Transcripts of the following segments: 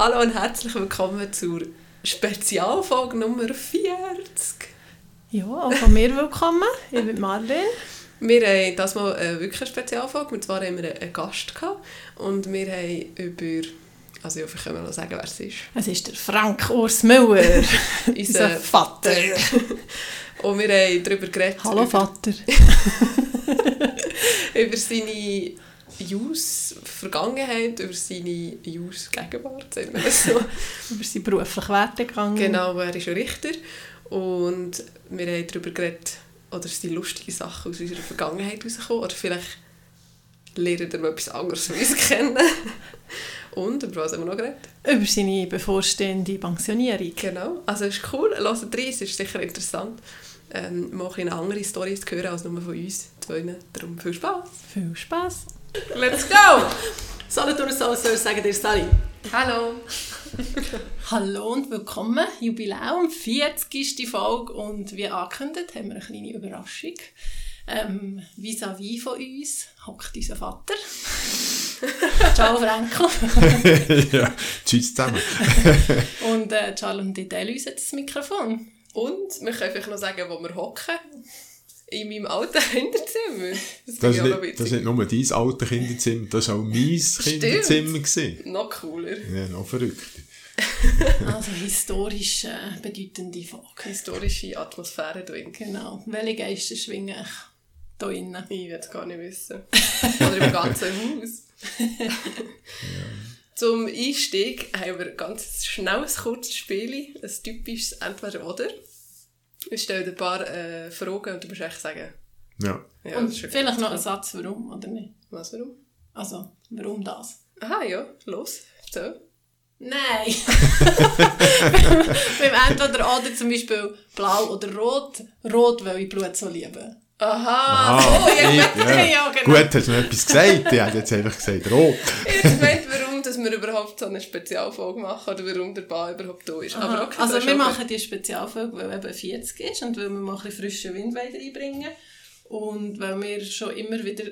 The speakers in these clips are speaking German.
Hallo und herzlich willkommen zur Spezialfolge Nummer 40. Ja, auch von mir willkommen. Ich bin Marlene. Wir haben das mal äh, wirklich eine Spezialfolge. Und zwar haben wir einen Gast gehabt. Und wir haben über. Also, ich kann noch sagen, wer es ist. Es ist der Frank Urs Müller, unser Vater. und wir haben darüber geredet. Hallo über, Vater. über seine Jus-Vergangenheit, über seine Jus-Gegenwart, sagen wir so. Über seinen beruflichen Werdegang. Genau, er ist ein Richter. Und wir haben darüber geredet, oder es sind lustige Sachen aus unserer Vergangenheit rausgekommen. Oder vielleicht lernen wir etwas anderes von uns kennen. Und über was haben wir noch geredet? Über seine bevorstehende Pensionierung. Genau, also es ist cool. Hört rein, es ist sicher interessant. Ähm, mal ein andere Storys zu hören als nur von uns. Darum viel Spaß. Viel Spaß. Let's go! Salut und so soll sagen dir Sally. Hallo! Hallo und willkommen. Jubiläum, 40. Folge und wie angekündigt haben wir eine kleine Überraschung. Ähm, vis-à-vis von uns hockt unser Vater. Ciao Franco. ja, tschüss zusammen. und äh, Charles und ich teilen uns jetzt das Mikrofon. Und wir können einfach noch sagen, wo wir hocken. In meinem alten Kinderzimmer. Das, ist nicht, das ist nicht nur dein altes Kinderzimmer, das war auch mein Kinderzimmer. Gewesen. Noch cooler. Ja, noch verrückter. Also historisch äh, bedeutende Folge. Historische Atmosphäre drin. Genau. Welche Geister schwingen hier innen? Ich will es gar nicht wissen. Oder im ganzen Haus. Zum Einstieg haben wir ganz schnell ein kurzes Spiel, ein typisches Entweder-Oder. Ich stelle dir ein paar äh, Fragen und du musst echt sagen, Ja. ja, Und vielleicht noch ein Satz, warum oder nicht? Was, warum? Also, warum das? Aha, ja, los, so. Nein! Beim Entweder oder zum Beispiel blau oder rot. Rot, weil ich Blut so liebe. Aha, Aha, oh, ja, ich- ja. Ja, genau. Gut, hast du mir etwas gesagt? Ich hätte jetzt einfach gesagt, rot. Ich meinte, warum dass wir überhaupt so eine Spezialfolge machen oder warum der Ball überhaupt da ist. Aber okay, das also wir machen die Spezialfolge, weil eben 40 ist und weil wir mal ein bisschen frischen Wind reinbringen und weil wir schon immer wieder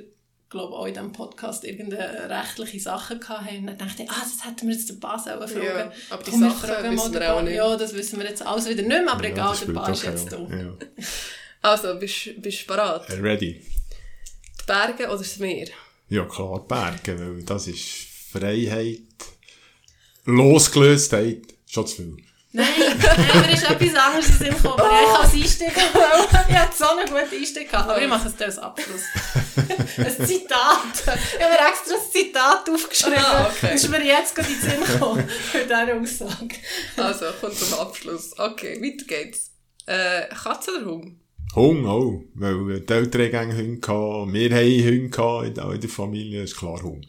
glaube auch in diesem Podcast irgendeine rechtliche Sache hatten und dann dachte ich, ah, das hätten wir jetzt den Bas auch fragen. Ja, aber die Komm, wir Sachen wissen wir auch nicht. Ja, das wissen wir jetzt alles wieder nicht mehr, aber Ja, egal, der Bas ist jetzt da. Rolle. Also, bist bist du bereit? Ja. Ready. Die Berge oder das Meer? Ja, klar, Berge, weil das ist Freiheit, Losgelöstheit, schon zu viel. Nein, nein, mir ist etwas anderes in den Sinn gekommen, aber ich als Einstieg wollte. Ich hatte so einen guten Einstieg gehabt, aber ich mache es dir als Abschluss. ein Zitat. Ich habe mir extra ein Zitat aufgeschrieben. Ah, okay. Das ist mir jetzt gerade in den Sinn gekommen, für diese Aussage. Also, kommt zum Abschluss. Okay, weiter geht's. Äh, Katze oder Hund? Hund auch, weil die Eltern haben Hunde gehabt, wir haben Hunde gehabt in der- in der Familie, ist klar Hund.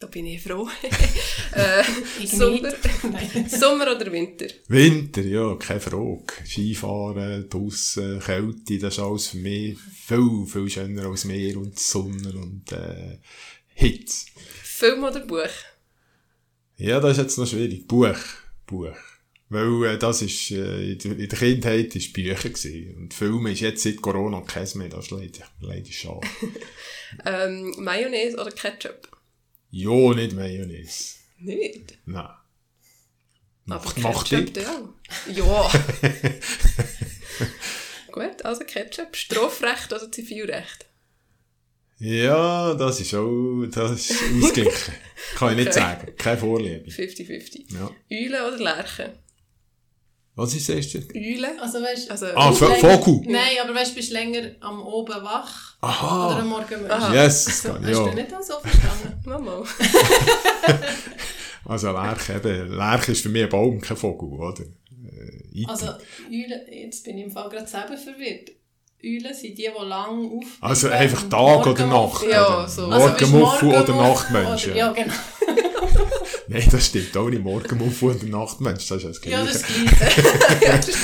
Da bin ich froh. äh, Sommer. Sommer oder Winter? Winter, ja, keine Frage. Skifahren, draussen, Kälte, das ist alles für mich viel, viel schöner als Meer und Sonne und äh, Hitze. Film oder Buch? Ja, das ist jetzt noch schwierig. Buch, Buch. Weil äh, das ist, äh, in der in der Kindheit ist Bücher gewesen. Und Filme ist jetzt seit Corona kein mehr, das ist leider, leider schade. Ähm, Mayonnaise oder Ketchup? Ja, nicht Mayonnaise. Nicht. Nein. Aber Macht, macht Ketchup dick. ja. Ja. Gut, also Ketchup. Strafrecht oder Zivilrecht? Ja, das ist auch, das ist ausgeglichen. Kann ich nicht Okay. sagen. Keine Vorliebe. 50-50. Ja. Eulen oder Lerchen? Was ist das erste? Eulen? Also weißt Also, Ah, bist du Vo- länger- Vogel. Nein, aber weißt du, bist du länger am Oben wach oder Aha. am Morgen müde? Yes, das kann, Hast du nicht so verstanden? Mama. Also Lerche, eben. Lerche ist für mich ein Baum, kein Vogel, oder? Äh, Also, Eulen, jetzt bin ich im Fall gerade selber verwirrt. Eulen sind die, die lang auf. Also einfach Tag oder Nacht. Ja, oder? so. Also, Morgenmuffel oder Morgenmuffel Nachtmensch. oder- ja. Ja, genau. Nein, das stimmt auch nicht. Morgenmuffel oder Nachtmensch, das ist das Ja, Gleiche. das Gleiche.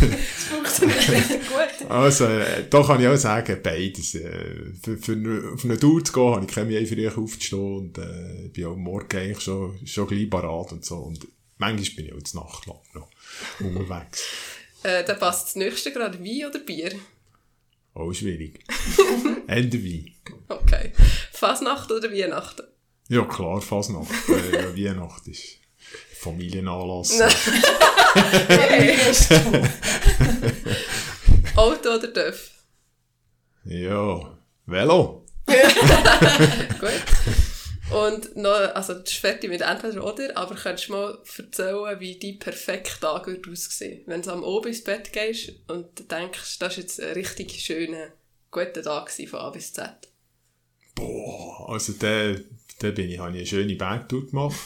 Das funktioniert richtig gut. Also, äh, da kann ich auch sagen, beides. Äh, für, für eine, eine Tour zu gehen, habe ich keine Mühe, früh aufzustehen und äh, bin auch Morgen eigentlich schon, schon gleich parat und so. Und manchmal bin ich auch zur Nacht lang noch unterwegs. Äh, dann passt das nächste gerade Wein oder Bier? Auch schwierig. Ende Wein. Okay. Fasnacht oder Weihnachten? Ja, klar, Fasnacht. äh, Weihnacht ist Familienanlass. Auto oder Dörf? ja, Velo. Gut. Und noch, also das ist fertig mit entweder oder, aber kannst du mal erzählen, wie dein perfekter Tag wird aussehen Wenn du am Oben ins Bett gehst und du denkst, das war jetzt ein richtig schöner, guter Tag von A bis Z. Boah, also da, da bin ich, habe ich eine schöne Bergtour gemacht.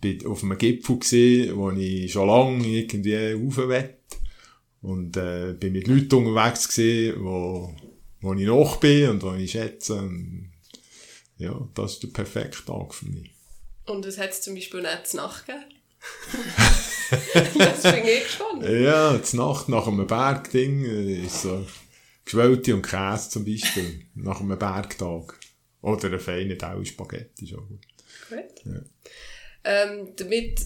Bin auf einem Gipfel gesehen, wo ich schon lange irgendwie rauf will. Und äh, bin mit Leuten unterwegs gesehen, wo, wo ich noch bin und wo ich schätze. Und, ja, das ist der perfekte Tag für mich. Und es hat es zum Beispiel nicht zu Nacht gegeben. das finde ich spannend. Ja, die Nacht nach einem Bergding äh, ist so Geschwellte und Käse zum Beispiel, nach einem Bergtag. Oder ein feiner Teil Spaghetti, ist auch gut. Gut. Ja. Ähm, damit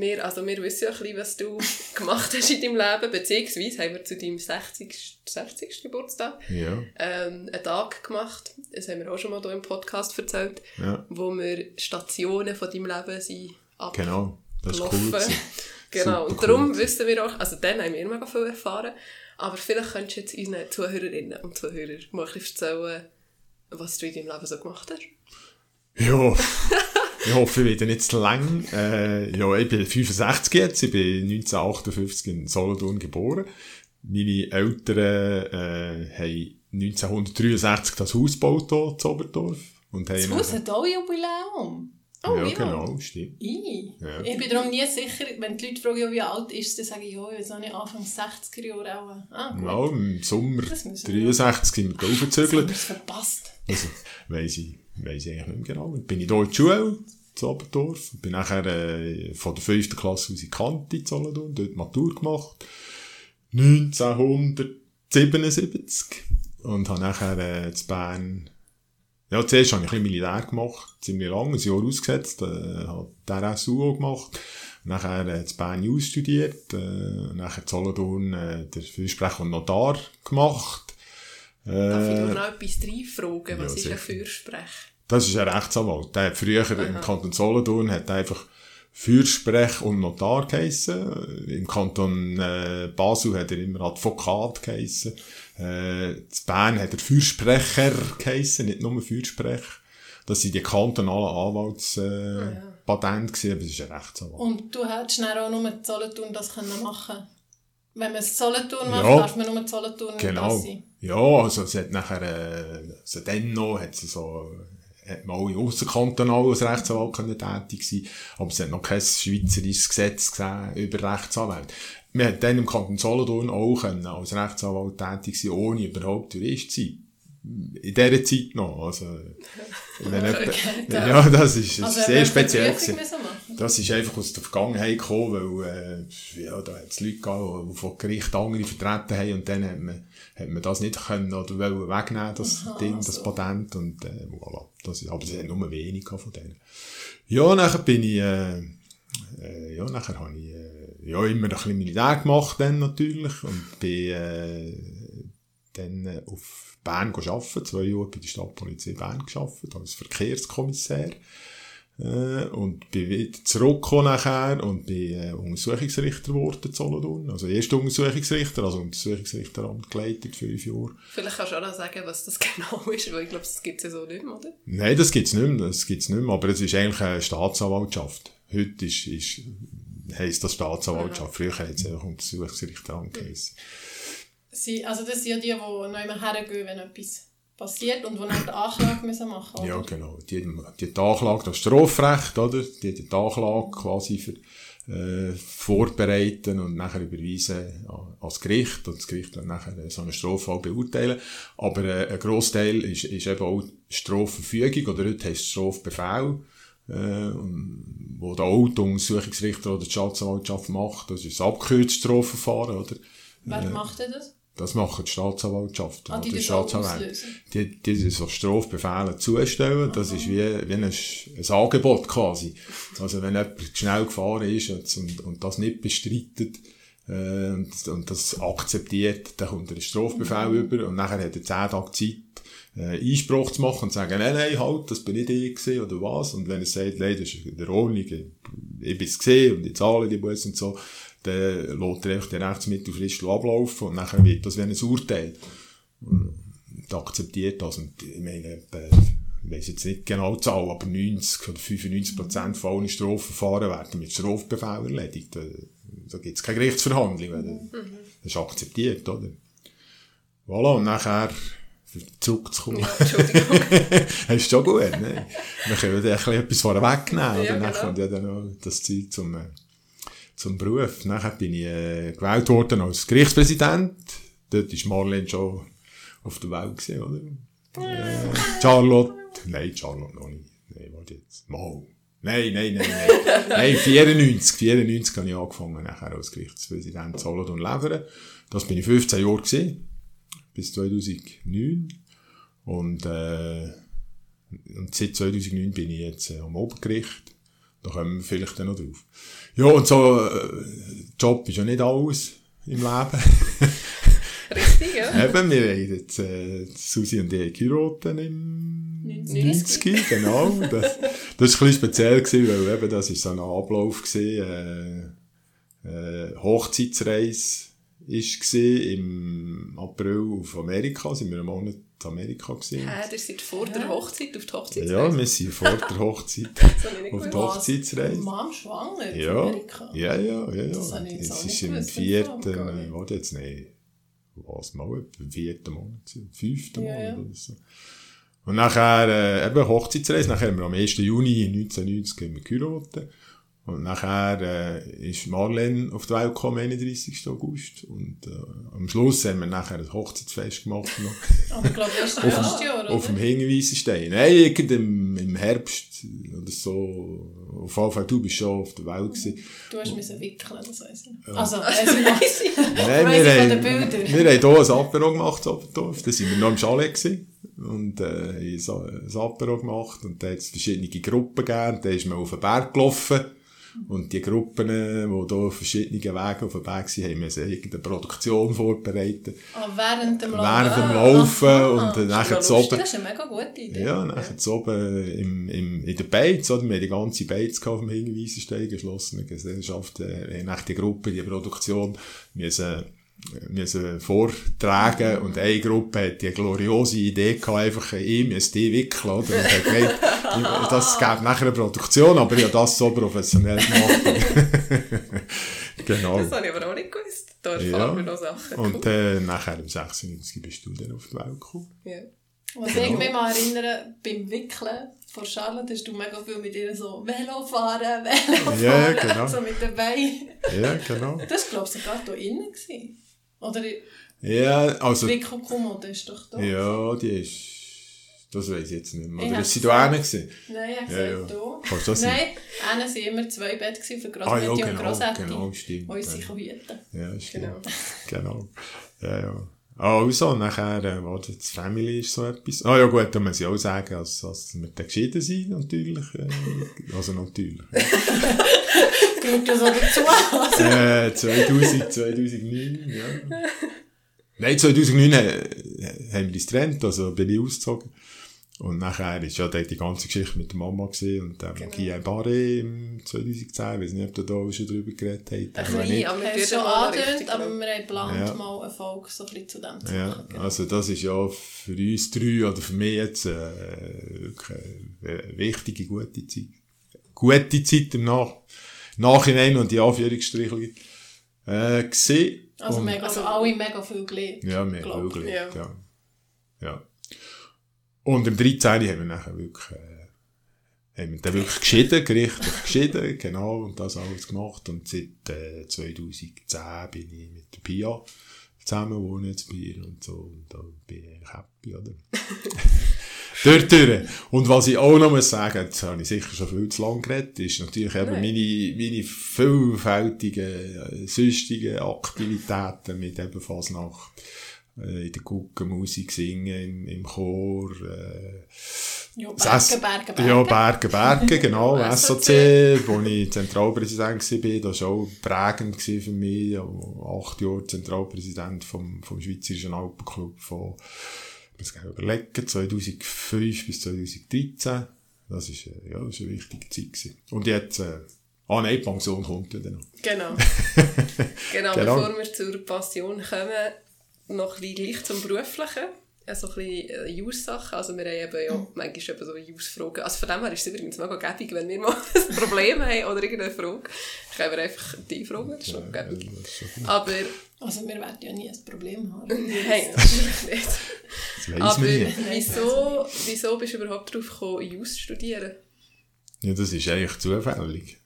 wir, also wir wissen ja ein bisschen, was du gemacht hast in deinem Leben, beziehungsweise haben wir zu deinem 60. 60. Geburtstag Ja, ähm, einen Tag gemacht, das haben wir auch schon mal hier im Podcast erzählt, ja, wo wir Stationen von deinem Leben sind genau. Das ist cool. genau, und Super darum cool. wissen wir auch, also dann haben wir mega viel erfahren, aber vielleicht könntest du jetzt unseren Zuhörerinnen und Zuhörern mal ein bisschen erzählen, was du in deinem Leben so gemacht hast. Ja, ich hoffe, ich werde nicht zu lang. Äh, ja, ich bin 65 jetzt, ich bin 1958 in Solothurn geboren. Meine Eltern äh, haben 1963 das Haus gebaut hier in Oberdorf. Und haben Das Haus hat auch Jubiläum. Oh, ja, ja. genau, stimmt. I. Ja. Ich bin darum nie sicher, wenn die Leute fragen, wie alt ist dann sage ich, ja, ich weiß auch nicht, Anfang 60er Jahre auch. Ah, gut. Ja, im Sommer Das müssen wir 63 sind wir Jetzt wir es verpasst. Also, weiss ich, weiss ich eigentlich nicht mehr genau. Dann bin ich hier in die Schule, zu Oberdorf. Bin nachher äh, von der 5. Klasse aus in Kante in Solothurn, dort Matur gemacht. 1977. Und habe nachher äh, in Bern, ja, zuerst habe ich ein bisschen Militär gemacht, ziemlich lange, ein Jahr ausgesetzt, äh, habe die RSU gemacht. Nachher äh, in Bern Jus studiert, äh, nachher in Solothurn äh, der Fürsprecher und Notar gemacht. Darf ich Äh, noch etwas reinfragen? Was ja, ist ein sicher. Fürsprech? Das ist ein Rechtsanwalt. Der hat früher im Kanton Solothurn hat einfach Fürsprech und Notar geheissen. Im Kanton äh, Basel hat er immer Advokat geheissen. Äh, in Bern hat er Fürsprecher geheissen, nicht nur Fürsprech. Das sind die kantonalen Anwaltspatente, äh, Patente gewesen, aber es ist ein Rechtsanwalt. Und du hättest dann auch nur in Solothurn das können machen Wenn man es Solothurn macht, Ja. darf man nur in Solothurn Genau. sein. Ja, also es hat nachher, äh, also dann noch, hat es so, hat man alle ausserkantonal als Rechtsanwalt können tätig sein, aber es hat noch kein schweizerisches Gesetz gesehen über Rechtsanwälte. Wir hat dann im Kanton Solothurn auch können als Rechtsanwalt tätig sein, ohne überhaupt Jurist zu sein. In dieser Zeit noch, also, wenn Okay, ja, das ist, das Also, ist sehr speziell. Das ist einfach aus der Vergangenheit gekommen, weil, äh, ja, da hat es Leute gegeben, die von Gericht andere vertreten haben und dann hat man, hat man das nicht können oder wollen wegnehmen, das Aha, Ding, das so. Patent und, äh, voilà. Das ist, aber es hat nur wenig gehabt von denen. Ja, nachher bin ich, äh, äh, ja, nachher habe ich, äh, ja, immer ein bisschen Militär gemacht dann natürlich und bin, äh, dann äh, auf Bern arbeiten, zwei Jahre bei der Stadtpolizei Bern gearbeitet, als Verkehrskommissär. Äh, und bin wieder zurückgekommen nachher und bin äh, Untersuchungsrichter geworden in Solothurn. Also erster Untersuchungsrichter, also Untersuchungsrichteramt geleitet, fünf Jahre. Vielleicht kannst du auch noch sagen, was das genau ist, weil ich glaube, das gibt es ja so nicht mehr, oder? Nein, das gibt's nicht mehr, das gibt's nicht mehr, aber es ist eigentlich eine Staatsanwaltschaft. Heute ist, ist, heisst das Staatsanwaltschaft. Früher hat es einfach Untersuchungsrichteramt geheißen. Sie, also das sind ja die, die noch immer hergehen, wenn etwas passiert und die dann die Anklage müssen machen müssen. Ja, genau. Die, die, die Anklage, das Strafrecht, oder? Die, die Anklage quasi für, äh, vorbereiten und nachher überweisen an- ans Gericht. Und das Gericht dann nachher so einen Straffall beurteilen. Aber äh, ein Grossteil ist, ist eben auch Strafverfügung, oder heute heisst es Strafbefehl. Äh, wo der auch der Untersuchungsrichter oder die Staatsanwaltschaft macht, das ist das abgekürzte Strafverfahren, oder? Wer macht denn das? Das machen die Staatsanwaltschaften. Ah, die auslösen? Die, die so Strafbefehle zustellen, das ist wie, wie ein, ein Angebot quasi. Also wenn jemand schnell gefahren ist und, und, und das nicht bestreitet, äh, und, und das akzeptiert, dann kommt er einen Strafbefehl mhm. über und nachher hat er 10 Tage Zeit, äh, Einspruch zu machen und zu sagen, nein, nein, halt, das bin nicht ich gewesen, oder was. Und wenn er sagt, nein, das ist in der Ordnung, ich, ich bin es gesehen und ich zahle die Bus und so, dann lässt er einfach den Rechtsmittelfrist ablaufen und nachher wird das wie ein Urteil. Und akzeptiert das. Und ich meine, ich weiss jetzt nicht genau die Zahl, aber 90 oder 95 Prozent von allen Strafverfahren werden mit Strafbefehl erledigt. Da gibt es keine Gerichtsverhandlung. Mhm. Das ist akzeptiert, oder? Voilà, und nachher zurückzukommen. Entschuldigung. das ist schon gut, ne? Wir können ja etwas vorher wegnehmen, oder? Ja, genau. Dann kommt ja dann noch das Zeug zum, äh, zum Beruf. Nachher bin ich äh, gewählt worden als Gerichtspräsident. Dort war Marlene schon auf der Welt gewesen, oder? Äh, Charlotte. Nein, Charlotte noch nicht. Nein, warte jetzt. Mal. Nein, nein, nein, nein. nein, 94, 94 habe ich angefangen, nachher als Gerichtspräsident Solothurn Leveren. Das bin ich 15 Jahre gewesen. Bis 2009. Und, äh, und seit 2009 bin ich jetzt äh, am Obergericht. Da kommen wir vielleicht dann noch drauf. Ja, und so, äh, Job ist ja nicht alles im Leben. Richtig, ja. Eben, wir haben jetzt, äh, Susi und ich geheiratet im 90, genau. Das, das war ein bisschen speziell, gewesen, weil eben, das war so ein Ablauf, gewesen, äh, äh, Hochzeitsreise war im April auf Amerika, sind wir einen Monat in Amerika gewesen. Hä, ihr seid vor der Hochzeit auf die Hochzeitsreise? Ja, wir sind vor der Hochzeit auf die Hochzeitsreise. Mom schwanger ja. in Amerika? Ja, ja, ja. ja. Das es ist im vierten, warte jetzt, nicht was mal, im vierten Monat, fünften ja, Monat oder so. Und nachher, äh, eben Hochzeitsreise, nachher haben wir am 1. Juni 1990 geheiratet. Und nachher äh, ist Marlene auf die Welt gekommen, 31. August. Und äh, am Schluss haben wir nachher ein Hochzeitsfest gemacht. Noch. Aber ich glaube, erst ersten Jahr, oder? Auf dem Hinweisenstein. Nein, im, im Herbst oder so. Auf jeden Fall, du bist schon auf der Welt gewesen. Du hast müssen wickeln, das weiss ich. Also, also weiss ich. Nein, wir, haben, wir haben hier ein Apero gemacht, Obertorf. Da sind wir noch im Chalet gewesen. Und, äh, haben ein Apero gemacht. Und da hat es verschiedene Gruppen gegeben. Da ist man auf den Berg gelaufen. Und die Gruppen, die hier auf verschiedenen Wegen auf dem Weg waren, haben wir irgendeine Produktion vorbereitet. Ah, während dem Laufen? Während dem Laufen. Ah, und dann nachher zu oben. Das ist eine mega gute Idee. Ja, nachher ja. zu oben im, im, in der Beiz, oder? Wir haben die ganze Beiz auf dem Hinweisenstein, geschlossene Gesellschaft, äh, nach die Gruppe, die Produktion, müssen müssen vortragen und eine Gruppe hat die gloriose Idee gehabt, einfach ihm ein die wickeln, oder? Und hat gemeint, das gäbe nachher eine Produktion, aber ich habe das so professionell gemacht. genau. Das habe ich aber auch nicht gewusst. Da erfahren ja. wir noch Sachen. Und äh, nachher im 96 bist du dann auf die Welt gekommen. Ja. Was genau. ich mich mal erinnere, beim Wickeln von Charlotte hast du mega viel mit ihr so Velo fahren, Velo fahren, ja, genau. so mit dabei. Ja, genau. Das glaube ich sogar hier innen gewesen. Oder ja, also... Wickelkommode ist doch da. Ja, die ist... Das weiß ich jetzt nicht mehr. Oder ist sie da hinten gewesen? Nein, ich ja, ja. da. Kannst du das Nein, hinten waren immer zwei Betten für Grossmutti ah, ja, genau, und Grossetti. genau, stimmt. Die uns sicher hüten. Ja, stimmt. Genau. genau. Ja, ja. Also, nachher, äh, warte, das Family ist so etwas. Ah ja gut, da muss ich auch sagen, dass, dass wir dann geschieden sind, natürlich. Äh, also natürlich. Gehört das auch dazu? Äh, 2000, 2009, ja. Nein, 2009 äh, haben wir uns getrennt, also bin ich ausgezogen. Und nachher ist ja die ganze Geschichte mit der Mama gesehen und ähm, genau. Guy Barre im 2010, ich weiß nicht, ob du da schon drüber geredet hast. Ein bisschen, aber wir schon angedeutet, aber wir haben geplant, ja. mal eine Folge so ein bisschen zu dem zu ja. machen. Genau. Also das ist ja für uns drei oder für mich jetzt äh, eine wichtige, gute Zeit. Gute Zeit im Nach Nachhinein und die Anführungsstriche äh, gesehen. Also, mega, also alle mega viel gelernt. Ja, mega viel gelernt, ja. ja. ja. Und im 13. haben wir nachher wirklich, äh, haben wir dann wirklich geschieden, gerichtlich geschieden, genau, und das alles gemacht. Und seit äh, 2010 bin ich mit der Pia zusammen, wohne jetzt bei ihr und so, und da bin ich eigentlich happy, oder? dort durch. Und was ich auch noch muss sagen, jetzt habe ich sicher schon viel zu lange geredet, ist natürlich eben meine, meine vielfältigen, äh, sonstigen Aktivitäten mit eben Fasnacht in der Gucke Musik singen, im, im Chor, äh, Ja, Berge, Berge, Berge. Ja, Berge, Berge, genau, SOC. Wo ich Zentralpräsident war, das war auch prägend für mich, acht Jahre Zentralpräsident vom, vom Schweizerischen Alpenclub von, das ich überlegen, 2005 bis 2013, das ist, äh, ja, das ist eine wichtige Zeit gewesen. Und jetzt, äh, ah nein, die Pension kommt ja dann noch. Genau. genau, Genau. bevor wir zur Passion kommen, noch ein gleich zum Beruflichen. Also ein bisschen äh, Jus-Sachen. Also wir haben eben ja manchmal eben so Jus-Fragen. Also von dem her ist es übrigens mega gäbig, wenn wir mal ein Problem haben oder irgendeine Frage, können wir einfach die fragen. Das ist noch gäbig. Aber Also wir werden ja nie ein Problem haben. nein, natürlich nicht. Das weiss Aber wieso, wieso bist du überhaupt darauf gekommen, Jus zu studieren? Ja, das ist eigentlich zufällig.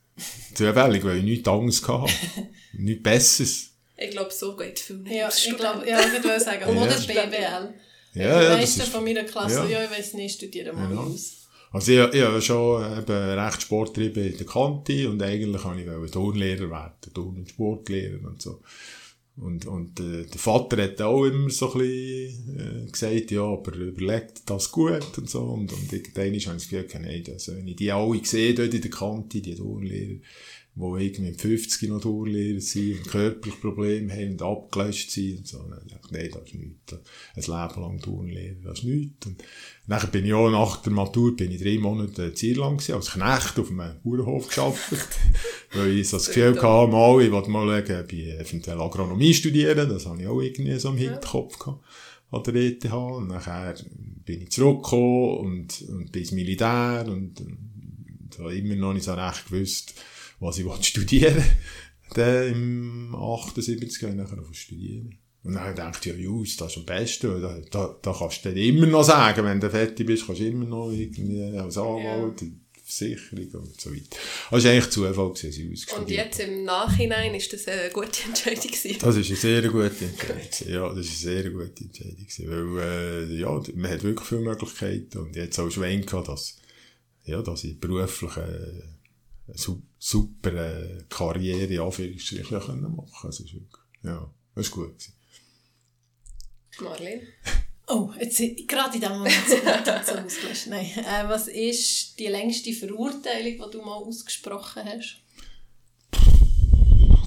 Zufällig, weil ich nichts anderes hatte. nichts Besseres. Ich glaube, so geht viel nicht. Ja, ich glaube, ja, ich würde sagen, oder Ja. BWL. Ja, die ja, das meisten ist, von meiner Klasse, ja. ja, ich weiß nicht, studieren mal Genau. aus. also ich, ich habe schon eben recht Sport getrieben in der Kante und eigentlich wollte ich Turnlehrer werden, Turn- und Sportlehrer und so. Und, und äh, der Vater hat auch immer so ein bisschen äh, gesagt, ja, aber überlegt das gut und so. Und, und irgendwann habe ich das Gefühl, gehabt, nein, das, wenn ich die alle sehe dort in der Kante, die Turnlehrer, die irgendwie mit 50 noch Turnlehrer sind und körperliche Probleme haben und abgelöscht sind und so. Dachte ich, nein, das ist nichts. Ein Leben lang Turnlehrer, das ist nichts. Und nachher bin ich auch nach der Matur bin ich drei Monate in Zierland gewesen, als Knecht auf einem Bauernhof gearbeitet. weil ich so das Gefühl hatte, mal, ich wollte mal schauen, ob ich eventuell Agronomie studieren. Das habe ich auch irgendwie so im Hinterkopf gehabt. An der ETH. Und nachher bin ich zurückgekommen und, und bin ins Militär und, und habe immer noch nicht so recht gewusst, was ich wollte studieren Dann im 78 habe ich nachher zu studieren. Und dann ich, ja, Jus, das ist am besten. Da, da, da kannst du dann immer noch sagen, wenn du fertig bist, kannst du immer noch irgendwie als Anwalt, Versicherung und so weiter. Das war eigentlich Zufall, dass ich Jus Und jetzt im Nachhinein ist das eine gute Entscheidung gewesen. das ist eine sehr gute Entscheidung. Ja, das ist eine sehr gute Entscheidung. gewesen, Weil, äh, ja, man hat wirklich viele Möglichkeiten und jetzt auch Schwein gehabt, dass, ja, dass ich beruflich äh, super äh, Karriere, in Anführungsstrichen, können machen Also, ist wirklich, ja, das ist gut gewesen. Marlene? Oh, jetzt gerade in dem Moment sind wir so ausgelöscht. Nein. Äh, was ist die längste Verurteilung, die du mal ausgesprochen hast?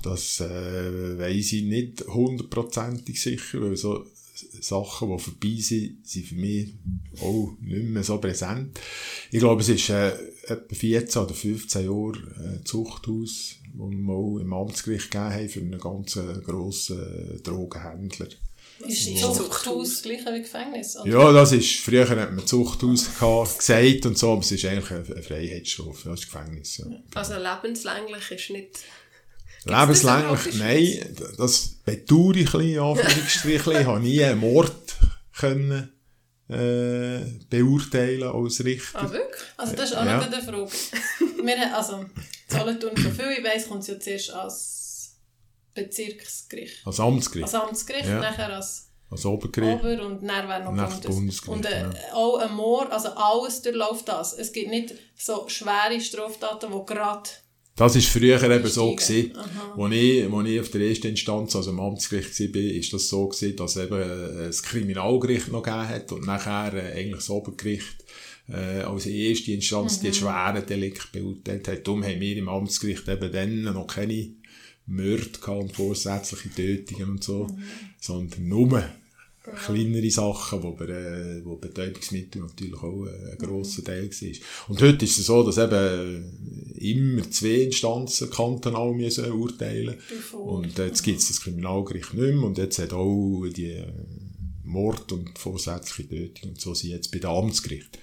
Das äh, weiss ich nicht hundertprozentig sicher, weil so Sachen, die vorbei sind, sind für mich auch nicht mehr so präsent. Ich glaube, es ist äh, etwa 14 oder 15 Jahre äh, Zuchthaus, wo wir mal im Amtsgericht gegeben haben für einen ganz äh, grossen äh, Drogenhändler. Ist Ja. Zuchthaus das gleiche wie Gefängnis? oder? Ja, das ist, früher hat man Zuchthaus gehabt, gesagt und so, aber es ist eigentlich eine eine Freiheitsstrafe, das ist Gefängnis. Ja. Also lebenslänglich ist nicht... Lebenslänglich, in der nein, das bedauere ich ein bisschen, Anführungsstrichen. Ich habe nie einen Mord können, äh, beurteilen als Richter. Ah, wirklich? Also das ist auch Ja. noch eine Frage. Wir haben, also, Solothurn, so viel ich weiss, kommt es ja zuerst als Bezirksgericht. Als Amtsgericht, Als Amtsgericht, Ja. nachher als als Obergericht. Ober- und dann wäre noch Nach Bundes. Bundesgericht, Und äh, ja. auch ein Mord, also alles durchläuft das. Es gibt nicht so schwere Straftaten, die gerade... Das war früher eben so gewesen. Als ich, als ich auf der ersten Instanz, also im Amtsgericht war, ist das so gewesen, dass eben äh, das Kriminalgericht noch gegeben hat und nachher äh, eigentlich das Obergericht äh, als erste Instanz die schweren Delikte beurteilt hat. Darum haben wir im Amtsgericht eben dann noch keine Mörder gehabt und vorsätzliche Tötungen und so, sondern nur kleinere Sachen, wo, bei, äh, wo Betäubungsmittel natürlich auch äh, ein grosser Teil war. Und heute ist es so, dass eben äh, immer zwei Instanzen kantonal müssen urteilen Bevor. Und jetzt gibt es das Kriminalgericht nicht mehr und jetzt hat auch die äh, Mord und vorsätzliche Tötung und so sind jetzt bei den Amtsgericht.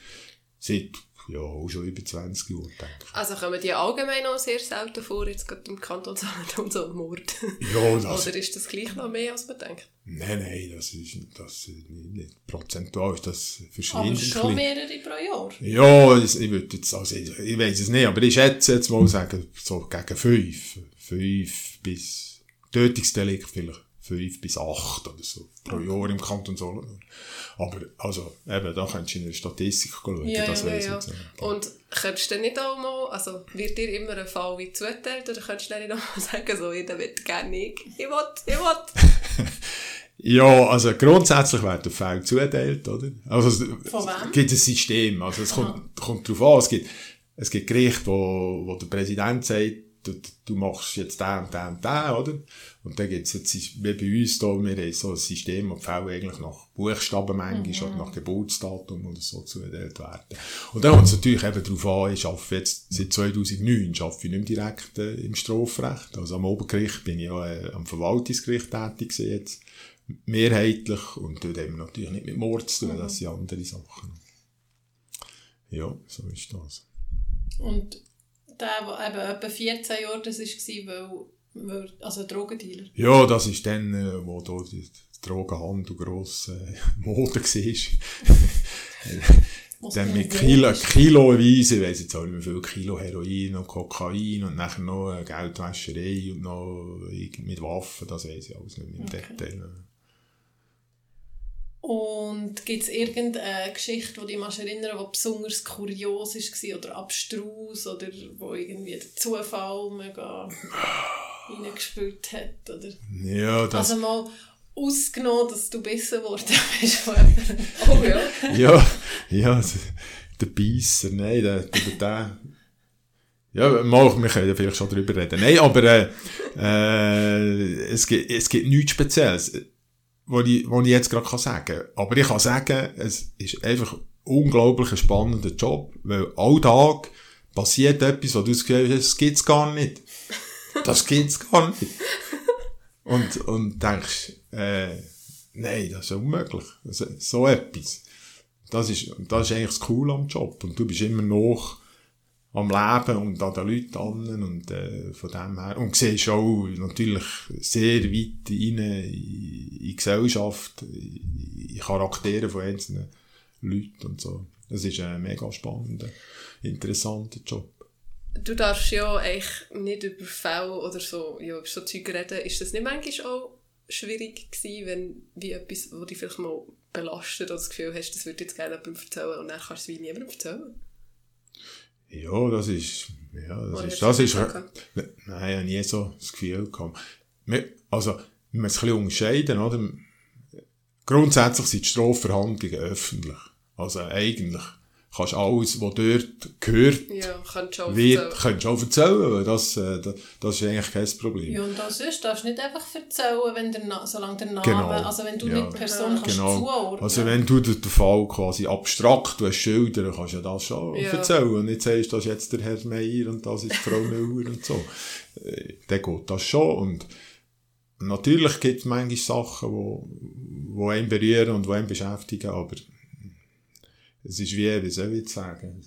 Seit ja, auch schon über 20 Jahren, denke ich. Also kommen die allgemein auch sehr selten vor, jetzt gerade im Kanton Solothurn so Mord? Ja, das, Oder ist das gleich noch mehr, als man denkt? nein, nein, das ist, das ist nicht, prozentual, ist das Aber verschwindend schon mehrere pro Jahr. Ja, ich, ich würde jetzt, also ich, ich weiß es nicht, aber ich schätze jetzt mal sagen, so gegen fünf. Fünf bis Tötungsdelikt vielleicht. Fünf bis acht oder so pro Jahr im Kanton Solothurn. Aber, also, eben, da könntest du in der Statistik schauen, Ja, das ja, ja. nicht. Und könntest du nicht auch mal, also wird dir immer ein Fall wie zugeteilt oder könntest du dann nicht auch mal sagen, so, ich will gerne ich, ich will, ich will. Ja, also grundsätzlich werden Fälle zuteilt, oder? Also es, Von wem? es gibt ein System, also es kommt, kommt darauf an, es gibt, es gibt Gerichte, wo, wo der Präsident sagt, du, du machst jetzt den und den und den, oder? Und dann gibt's jetzt, wie bei uns da, wir haben so ein System, wo die Fälle eigentlich nach Buchstaben manchmal, oder nach Geburtsdatum oder so zugeteilt werden. Und dann kommt es natürlich eben darauf an, ich arbeite jetzt seit 2009, arbeite ich nicht mehr direkt äh, im Strafrecht. Also am Obergericht bin ich ja äh, am Verwaltungsgericht tätig jetzt mehrheitlich und dort haben wir natürlich nicht mit Mord zu tun, das sind andere Sachen. Ja, so ist das. Und der, der eben etwa 14 Jahre das war, weil, weil, also Drogendealer. Ja, das ist dann, äh, wo da die Drogenhandel gross äh, Mode war. Dann mit Kilo. Kiloweise, ich weiss jetzt auch nicht mehr viel, Kilo Heroin und Kokain und nachher noch äh, Geldwäscherei und noch mit Waffen, das weiss ich alles nicht mehr im Okay. Detail. Und gibt es irgendeine Geschichte, die dich mal erinnern die besonders kurios war oder abstrus oder wo irgendwie der Zufall mega reingespielt hat? Oder? Ja, das, Also mal ausgenommen, dass du besser geworden bist von jemandem. Oh ja. ja, ja, der Beisser, nein, der, der, der, ja, mal, wir können ja vielleicht schon drüber reden. Nein, aber äh, äh, es, gibt, es gibt nichts Spezielles, was ich, was ich jetzt gerade sagen kann. Aber ich kann sagen, es ist einfach unglaublich ein spannender Job, weil alltag passiert etwas, wo du das Gefühl hast, das gibt's gar nicht. Das gibt's gar nicht. Und, und denkst, äh, nein, das ist unmöglich. Also, so etwas. Das ist, das ist eigentlich das Coole am Job. Und du bist immer noch am Leben und an den Leuten an und äh, von dem her. Und siehst auch natürlich sehr weit rein in, in Gesellschaft, in Charaktere von einzelnen Leuten und so. Das ist ein mega spannender, interessanter Job. Du darfst ja eigentlich nicht über Fälle oder so, ja, über so Zeug reden. Ist das nicht manchmal auch schwierig gewesen, wenn wie etwas, wo dich vielleicht mal belastet oder das Gefühl hast, das würde jetzt gerne jemandem erzählen und dann kannst du es wie niemandem erzählen? Ja, das ist, ja, das Oder ist, das ist, nein, ich habe nie so das Gefühl gehabt. Also, wir müssen ein bisschen unterscheiden, oder? Grundsätzlich sind die Strafverhandlungen öffentlich. Also, eigentlich kannst alles, was dort gehört, Ja, kannst du auch wird, kannst du auch erzählen, weil das, äh, das, das ist eigentlich kein Problem. Ja, und auch sonst darfst du nicht einfach erzählen, wenn der Na solange der Name, Genau. also wenn du Ja. nicht die Person kannst Genau. zuordnen. Also wenn du den Fall quasi abstrakt hast schildern, kannst du ja das schon Ja. erzählen. Und nicht sagst, das ist jetzt der Herr Meier und das ist die Frau Müller und so. Äh, Dann geht das schon. Und natürlich gibt es manchmal Sachen, wo, wo einen berühren und wo einen beschäftigen, aber es ist wie, wie soll ich sagen,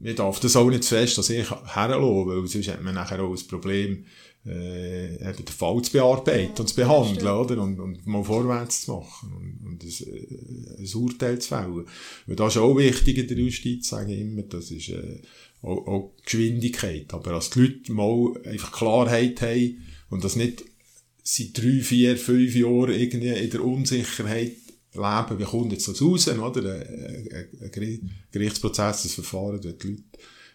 man darf das auch nicht zu fest, dass ich herlassen, weil sonst hat man nachher auch ein Problem, äh, eben den Fall zu bearbeiten und zu behandeln, oder? Und, und mal vorwärts zu machen und, und ein, äh, ein Urteil zu fällen. Weil das ist auch wichtig in der Justiz, sage ich immer, das ist äh, auch, auch Geschwindigkeit. Aber als die Leute mal einfach Klarheit haben und das nicht seit drei, vier, fünf Jahren irgendwie in der Unsicherheit leben, wie kommt jetzt das raus, oder? Ein, ein, ein Geri- Gerichtsprozess, das Verfahren, wird die Leute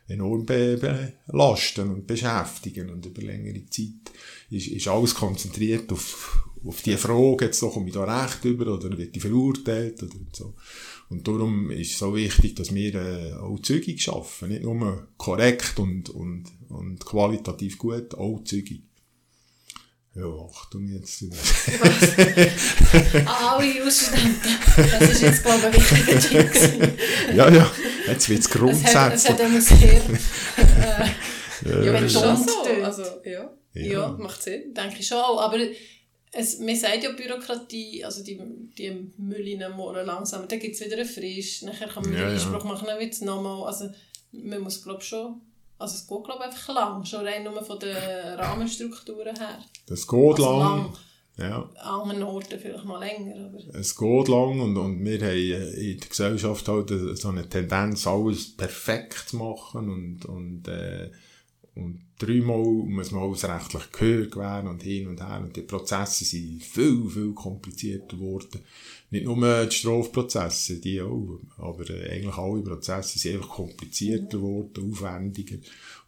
enorm be belasten und beschäftigen und über längere Zeit ist, ist alles konzentriert auf, auf die Frage, jetzt doch komme ich da recht über oder wird ich verurteilt oder so. Und darum ist es so wichtig, dass wir äh, auch zügig arbeiten, nicht nur korrekt und, und, und qualitativ gut, auch zügig. Ja, Achtung jetzt. Alle Ausstände. Das ist jetzt, glaube ich, ein wichtiger Tipp. ja, ja, jetzt wird es Es hat, es grundsätzlich. hat sehr äh, Ja, Ja, wenn Ist du- schon so. Also, ja. Ja. ja. macht Sinn. denke ich schon auch. Aber es, man sagt ja Bürokratie, also die, die Müllinen morgen langsam, dann gibt es wieder eine Frist, nachher kann man Ja, ja. Einspruch machen, dann wird es nochmal, also man muss glaube schon, also es geht glaube ich einfach lang, schon rein nur von den Rahmenstrukturen her. Das geht Also lang. lang. Ja, An anderen Orten vielleicht mal länger, aber es geht lang und, und wir haben in der Gesellschaft halt so eine Tendenz, alles perfekt zu machen und, und, äh, und dreimal muss man auch das rechtliche Gehör gewähren und hin und her. Und die Prozesse sind viel, viel komplizierter geworden. Nicht nur die Strafprozesse, die auch, aber äh, eigentlich alle Prozesse sind einfach komplizierter geworden, aufwendiger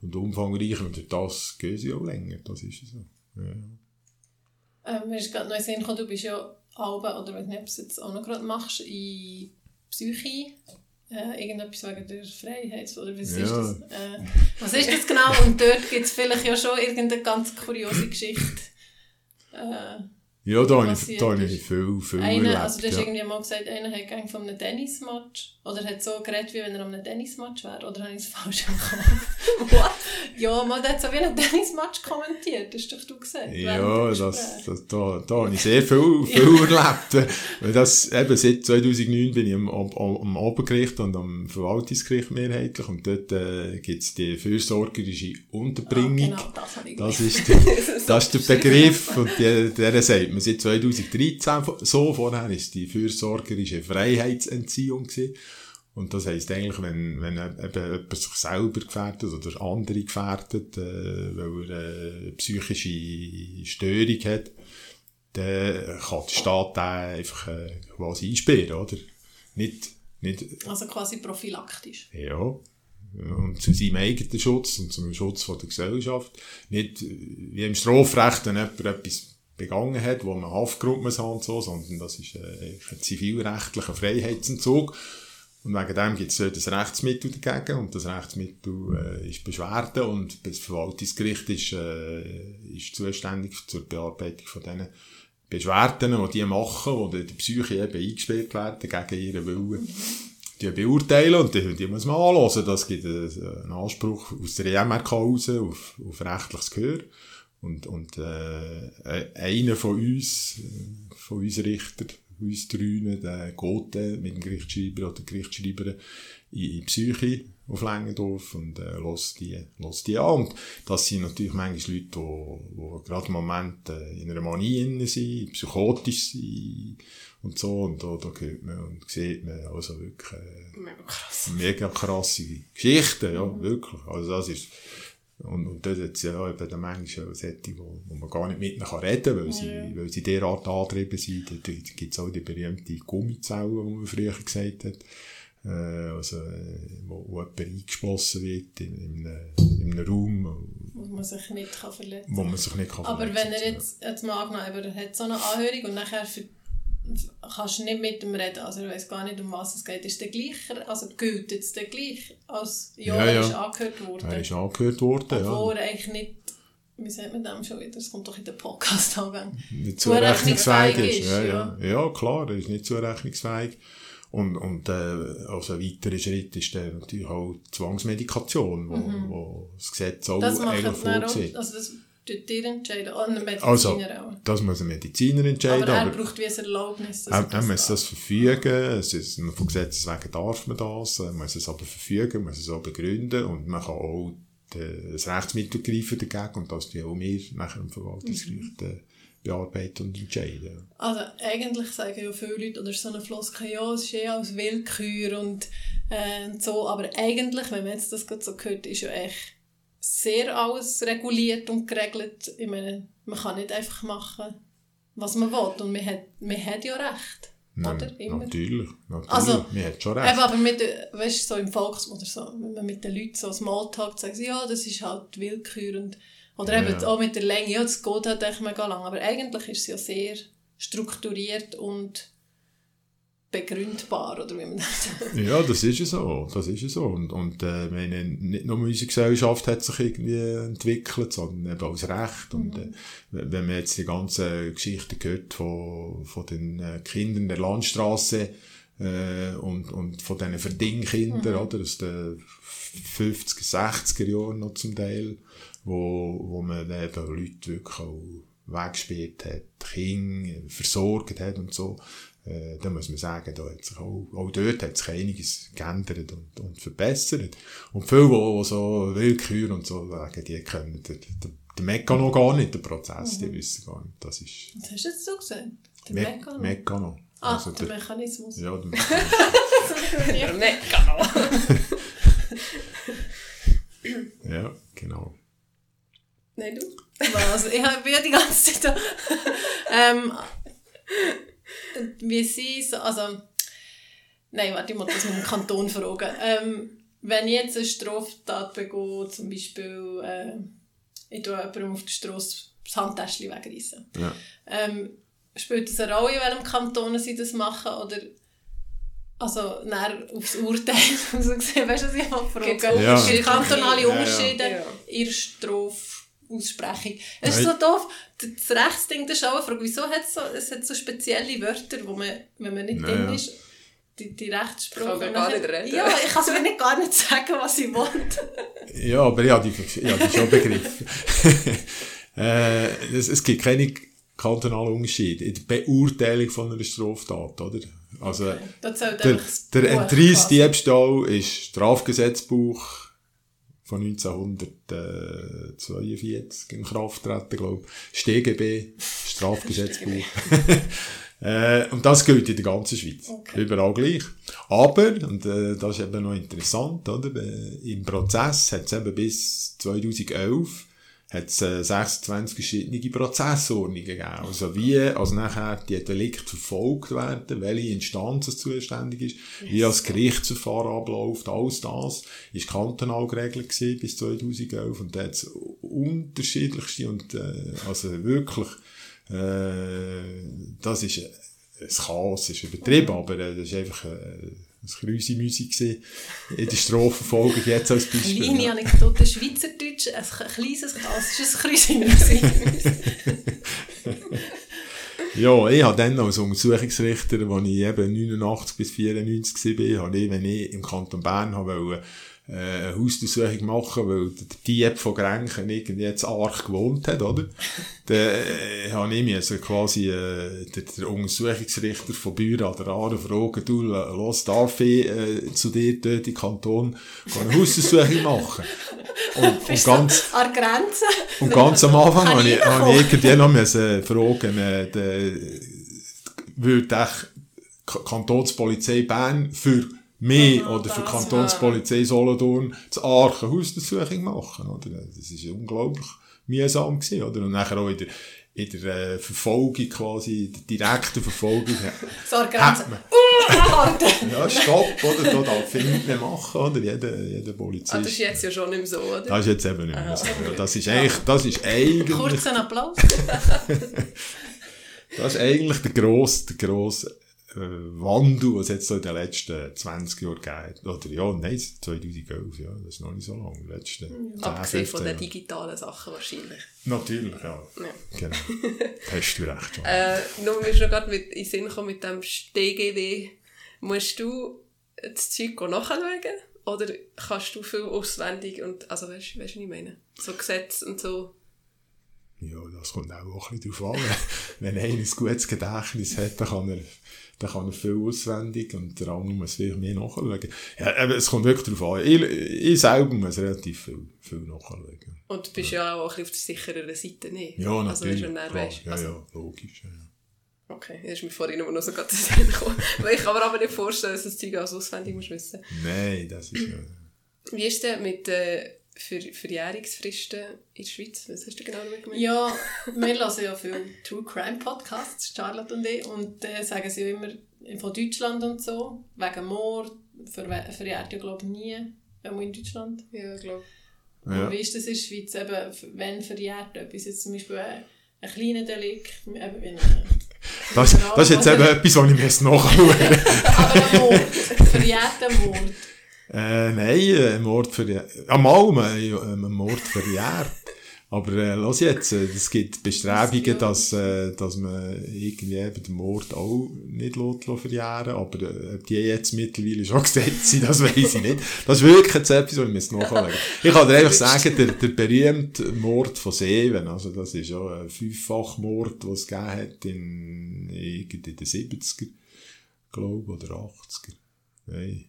und umfangreicher. Und durch das gehen sie auch länger. Das ist so. Ja. Ähm, mir ist gerade noch Sinn gekommen, du bist ja Alba, oder wenn du es jetzt auch noch gerade machst, in Psyche. Äh, irgendetwas wegen der Freiheit, oder was Ja. ist das? Äh, was ist das genau? Und dort gibt es vielleicht ja schon irgendeine ganz kuriose Geschichte. Äh, Ja, da habe ich, da ist. ich viel, viel einer, erlebt. also du hast ja. irgendwie mal gesagt, einer hat gegangen von einem Tennismatch. Oder hat so geredet, wie wenn er an einem Tennismatch wäre. Oder habe ich es falsch im Kopf? What? ja, man hat so wie einen Tennismatch kommentiert, hast doch du gesagt. Ja, das, das, da, da habe ich sehr viel, viel erlebt. Weil das, eben, seit 2009 bin ich am, am, am Obergericht und am Verwaltungsgericht mehrheitlich und dort äh, gibt es die fürsorgerische Unterbringung. Ah, genau, das habe ich Das ist, der, das ist der Begriff und der, der sagt man seit 2013 so. Vorher ist die fürsorgerische Freiheitsentziehung gewesen. Und das heisst eigentlich, wenn, wenn eben jemand sich selber gefährdet oder andere gefährdet, äh, weil er eine psychische Störung hat, dann kann der Staat den einfach äh, quasi einsperren, oder? Nicht, nicht Also quasi prophylaktisch. ja. Und zu seinem eigenen Schutz und zum Schutz von der Gesellschaft. Nicht äh, wie im Strafrecht, wenn jemand etwas begangen hat, wo man Haftgrund muss haben und so, sondern das ist äh, ein zivilrechtlicher Freiheitsentzug. Und wegen dem gibt es dort ein Rechtsmittel dagegen und das Rechtsmittel äh, ist Beschwerde und das Verwaltungsgericht ist, äh, ist zuständig zur Bearbeitung von diesen Beschwerden, die die machen, wo die, Psyche eben eingespielt werden gegen ihren Willen die beurteilen und die, die muss man anhören. Das gibt einen einen Anspruch aus der EMRK raus auf, auf rechtliches Gehör. Und, und äh, einer von uns, äh, von uns Richter, uns drei, der geht mit dem Gerichtsschreiber oder Gerichtsschreiberin in, in Psyche auf Längendorf und äh, lässt die, lässt die an. Und das sind natürlich manchmal Leute, die, die gerade im Moment äh, in einer Manie sind, psychotisch sind und so. Und da, da hört man und sieht man also wirklich äh, Mega krass. mega krasse Geschichten, ja, wirklich. Also das ist, und, und hat es ja eben dann manchmal auch solche, wo, wo man gar nicht mit ihnen kann reden kann, weil sie, Ja. weil sie derart angetrieben sind. Da gibt es auch die berühmte Gummizelle, die man früher gesagt hat. Äh, also, äh, wo, wo jemand eingeschlossen wird in, in, einem, in einem Raum, Wo man sich nicht kann verletzen wo man sich nicht kann Aber verletzen wenn er kann. jetzt, jetzt mal angenommen, er hat so eine Anhörung und nachher für, kannst du nicht mit ihm reden, also er weiß gar nicht, um was es geht. Ist der gleicher, also gilt jetzt der gleich, als ja, Ja, er ja. ist angehört worden. Er ist angehört worden, ja. Obwohl er eigentlich nicht, wie sagt man dem schon wieder, das kommt doch in den Podcast angegangen. nicht zurechnungsfähig ist. ist, Ja, ja. ja. klar, er ist nicht zurechnungsfähig. Und, und äh, also ein weiterer Schritt ist dann natürlich auch die Zwangsmedikation, wo, wo das Gesetz auch Mhm. Das eigentlich vorsieht. also das tut ihr entscheiden, oh, ein Mediziner Also, auch. das muss ein Mediziner entscheiden, Aber er aber, braucht wie ein Erlaubnis, er, er muss das verfügen, es ist, vom Gesetz wegen darf man das, er muss es aber verfügen, muss es auch begründen und man kann auch das Rechtsmittel greifen dagegen und das tun auch wir nachher im Verwaltungsgericht Mhm. äh, bearbeiten und entscheiden. Also eigentlich sagen ja viele Leute, oder so eine Floskel, ja, es ist eh alles Willkür und, äh, und so, aber eigentlich, wenn man jetzt das gerade so hört, ist ja echt sehr alles reguliert und geregelt. Ich meine, man kann nicht einfach machen, was man will und man hat, man hat ja Recht, oder? Immer. Natürlich, natürlich, Also, man hat schon recht. Eben, aber mit, weißt, so im Volks- oder so, wenn man mit den Leuten so Smalltalk sagt, ja, das ist halt Willkür und, oder Ja, eben auch mit der Länge, ja, das geht halt echt mega lang, aber eigentlich ist es ja sehr strukturiert und begründbar, oder wie man das. Ja, das ist ja so. Das ist ja so. Und, und äh, meine, nicht nur unsere Gesellschaft hat sich irgendwie entwickelt, sondern eben auch das Recht. Und äh, wenn man jetzt die ganzen Geschichten hört von, von den äh, Kindern der Landstraße äh, und, und von diesen Verdingkindern, oder, aus den 50er, 60er Jahren noch zum Teil, wo, wo man eben Leute wirklich auch weggespielt hat, Kinder versorgt hat und so, äh, da muss man sagen, da hat sich auch, auch dort hat sich einiges geändert und, und verbessert. Und viele, die so Willkür und so sagen, die können den, den, den Mekano gar nicht, den Prozess, die wissen gar nicht. Das ist Was hast du jetzt so gesagt? Der Me Mechanismus? Mekano. Ah, Also der der- Mechanismus. Ja, der Mekano. Ja, mega. ja, genau. Nein, du? Was? Ich bin ja die ganze Zeit da. ähm, wie sie so, also, nein, warte, ich muss das mit dem Kanton fragen. Ähm, wenn ich jetzt eine Straftat begehe, zum Beispiel, äh, ich tue jemandem auf der Straße das Handtäschchen wegreißen. Ja. Ähm, spielt das eine Rolle, in welchem Kanton sie das machen, oder also, dann aufs Urteil so gesehen, weißt du, was ich mal frage? Ja. Es gibt kantonale Ja, ja. Unterschiede Ja. in der Strafaussprechung. Es ist so doof, das Rechtsding, das ist auch eine Frage, wieso hat es so, es hat so spezielle Wörter, wo man, wenn man nicht Ja, drin ist, die, die Rechtssprache... Und gar nicht reden. Ja, ich kann es mir nicht gar nicht sagen, was ich will. Ja, aber ich habe die, ich habe die schon begriffen. äh, es, es gibt keine kantonalen Unterschiede in der Beurteilung von einer Straftat, oder? Also, Das zählt der, der Buch Entreißdiebstahl ist Strafgesetzbuch von 1942 in Kraft treten, glaube ich. StGB, Strafgesetzbuch. äh, und das gilt in der ganzen Schweiz. Okay. Überall gleich. Aber, und äh, das ist eben noch interessant, oder? Äh, im Prozess hat es eben bis 2011 hat es äh, 26 verschiedene Prozessordnungen gegeben. Also wie, also nachher die Delikte verfolgt werden, welche Instanz es zuständig ist, wie das Gerichtsverfahren abläuft, alles das ist kantonal geregelt gewesen bis 2011 und da hat es unterschiedlichste und äh, also wirklich äh, das ist ein Chaos, ist übertrieben, aber äh, das ist einfach äh, ein Krüse Musik gewesen in der Strafverfolgung jetzt als Beispiel. Kleine. Anekdote, Schweizerdeutsch, ein kleines, klassisches Kreusinmusik. Ja, ich habe dann als Untersuchungsrichter, als ich eben 89 bis 94 war, habe ich, wenn ich im Kanton Bern habe äh, eine Hausdurchsuchung machen, weil der Dieb von Grenchen irgendwie jetzt arg gewohnt hat, oder? Dann äh, habe ich mir also quasi äh, der, der Untersuchungsrichter von Büren an der Aare fragen, du, los, darf ich äh, zu dir dort den Kanton eine Hausdurchsuchung machen? Und, und ganz... an Grenze? Und ganz am Anfang habe ich ich, habe ich irgendwie noch müssen fragen, äh, de, würde echt K- Kantonspolizei Bern für Aha, oder für das, Kantonspolizei Solothurn zu Aachen Hausdurchsuchung machen, oder? Das ist unglaublich mühsam gewesen, oder? Und nachher auch in der, in der äh, Verfolgung quasi, der direkten Verfolgung, So an der Grenze. hat man, Anhalten! ja, stopp, oder? Da darf ich nicht mehr machen, oder? Jeder, jeder Polizist. Ah, das ist jetzt ja schon nicht mehr so, oder? Das ist jetzt eben nicht mehr Aha, so. Das ist eigentlich, das ist eigentlich, Kurzen Applaus. das ist eigentlich der grosse, der grosse äh, Wandel, was jetzt so in den letzten 20 Jahren geht. Oder ja, nein, 2011, ja, das ist noch nicht so lange. Die letzten 10, Abgesehen von 15 den digitalen Sachen wahrscheinlich. Natürlich, ja. Ja. Genau. Hast du recht. Äh, nur mir ist noch gerade mit, in den Sinn gekommen mit dem StGB. Musst du das Zeug nachschauen? Oder kannst du viel auswendig und, also weißt du, was ich meine? So Gesetze und so. Ja, das kommt auch ein bisschen drauf an. Wenn einer ein gutes Gedächtnis hat, dann kann er, dann kann er viel auswendig und der andere muss vielleicht mehr nachschauen. Ja, es kommt wirklich drauf an. Ich, ich selber muss relativ viel, viel nachschauen. Und du bist ja auch ein bisschen auf der sichereren Seite nicht. Ja, Also, natürlich. weißt, dann klar. weisst, ja, also, ja, logisch. Ja, ja. Okay, das ist mir vorhin nur noch so gerade zu sehen gekommen. Ich kann mir aber nicht vorstellen, dass du das Zeug alles auswendig musst wissen. Nein, das ist ja... Wie ist denn mit äh, Ver Verjährungsfristen in der Schweiz? Was hast du genau damit gemeint? Ja, wir hören ja viel True Crime Podcasts, Charlotte und ich, und äh, sagen sie ja immer von Deutschland und so, wegen Mord, ver verjährt ja glaube ich nie, auch in Deutschland. Ja, ich glaube. Ja. Und wie ist das in der Schweiz, eben, wenn verjährt etwas, jetzt zum Beispiel ein, ein kleiner Delikt, eben, wenn, Das, das ist jetzt eben etwas, was ich mir jetzt nachschauen aber ein Mord, verjährter Mord. Äh, nein, ein Mord verjährt. Einmal ein Mord verjährt. Aber äh, lass jetzt, äh, es gibt Bestrebungen, dass, äh, dass man irgendwie eben den Mord auch nicht verjähren Aber äh, ob die jetzt mittlerweile schon gesetzt sind, das weiß ich nicht. Das ist wirklich jetzt etwas, was ich jetzt nachschauen Ich kann dir einfach sagen, der, der berühmte Mord von Seewen, also das ist ja ein Fünffachmord, den es gegeben hat in, in den 70er, glaube oder 80er. Nein.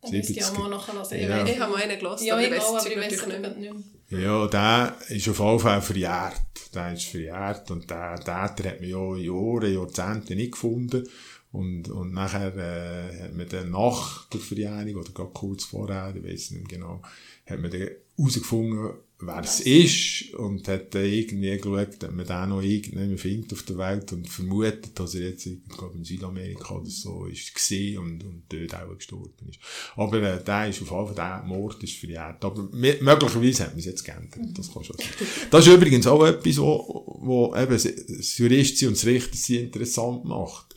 Da müsste ich auch 70er. mal nachhören. Ich Ja. Ich habe mal einen gelassen, Ja, aber ich natürlich es nicht mehr. Ja, der ist auf jeden Fall verjährt. Der ist verjährt und der Täter hat man ja Jahre, Jahrzehnte nicht gefunden. Und, und nachher äh, hat man dann nach der Verjährung, oder gerade kurz vorher, ich weiß nicht genau, hat man dann herausgefunden, wer es ist und hat dann irgendwie geschaut, dass man den noch irgendjemand findet auf der Welt und vermutet, dass er jetzt ich glaube, in Südamerika oder so ist gesehen und, und dort auch gestorben ist. Aber äh, der ist auf jeden Fall, der Mord ist verjährt. Aber möglicherweise hat man es jetzt geändert. Das kann schon sein. Das ist übrigens auch etwas, wo, wo eben das Juristsein und das Richtersein interessant macht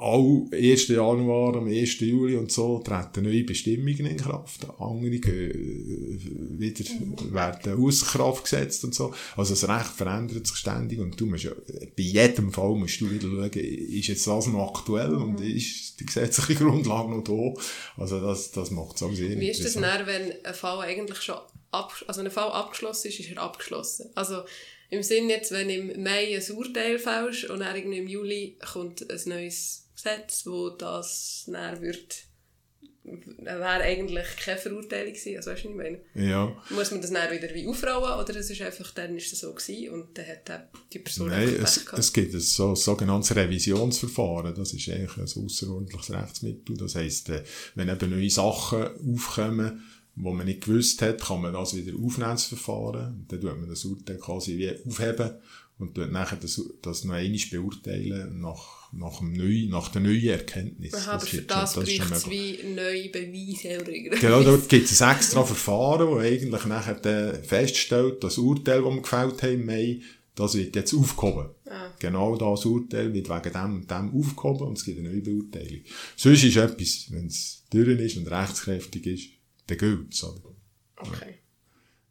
auch 1. Januar, am 1. Juli und so treten neue Bestimmungen in Kraft. Andere gehen wieder, werden außer Kraft gesetzt und so. Also das Recht verändert sich ständig und du musst ja, bei jedem Fall musst du wieder schauen, ist jetzt das noch aktuell und mhm. ist die gesetzliche Grundlage noch da? Also das, das macht es auch sehr Wie ist das dann, wenn ein Fall eigentlich schon ab, also ein Fall abgeschlossen ist, ist er abgeschlossen? Also im Sinn jetzt, wenn im Mai ein Urteil fällst und dann irgendwie im Juli kommt ein neues Gesetz, wo das näher wird wäre eigentlich keine Verurteilung gewesen, also weißt du, was ich meine? Ja. Muss man das dann wieder wie aufrollen oder es ist einfach, dann ist es so gewesen und dann hat die Person Nein, es, es gibt ein so, sogenanntes Revisionsverfahren, das ist eigentlich ein außerordentliches Rechtsmittel, das heisst, äh, wenn eben neue Sachen aufkommen, wo man nicht gewusst hat, kann man das wieder aufnehmen, das Verfahren, dann tut man das Urteil quasi wie aufheben und tut nachher das, das noch einmal beurteilen nach nach, dem neuen, nach der neuen Erkenntnis. Aha, aber für das, das braucht es wie neue Beweise oder Genau, dort gibt es ein extra Verfahren, wo eigentlich nachher feststellt, das Urteil, das wir gefällt haben im Mai, das wird jetzt aufgehoben. Ah. Genau das Urteil wird wegen dem und dem aufgehoben und es gibt eine neue Beurteilung. Sonst ist etwas, wenn es dürren ist und rechtskräftig ist, dann gilt es. Okay.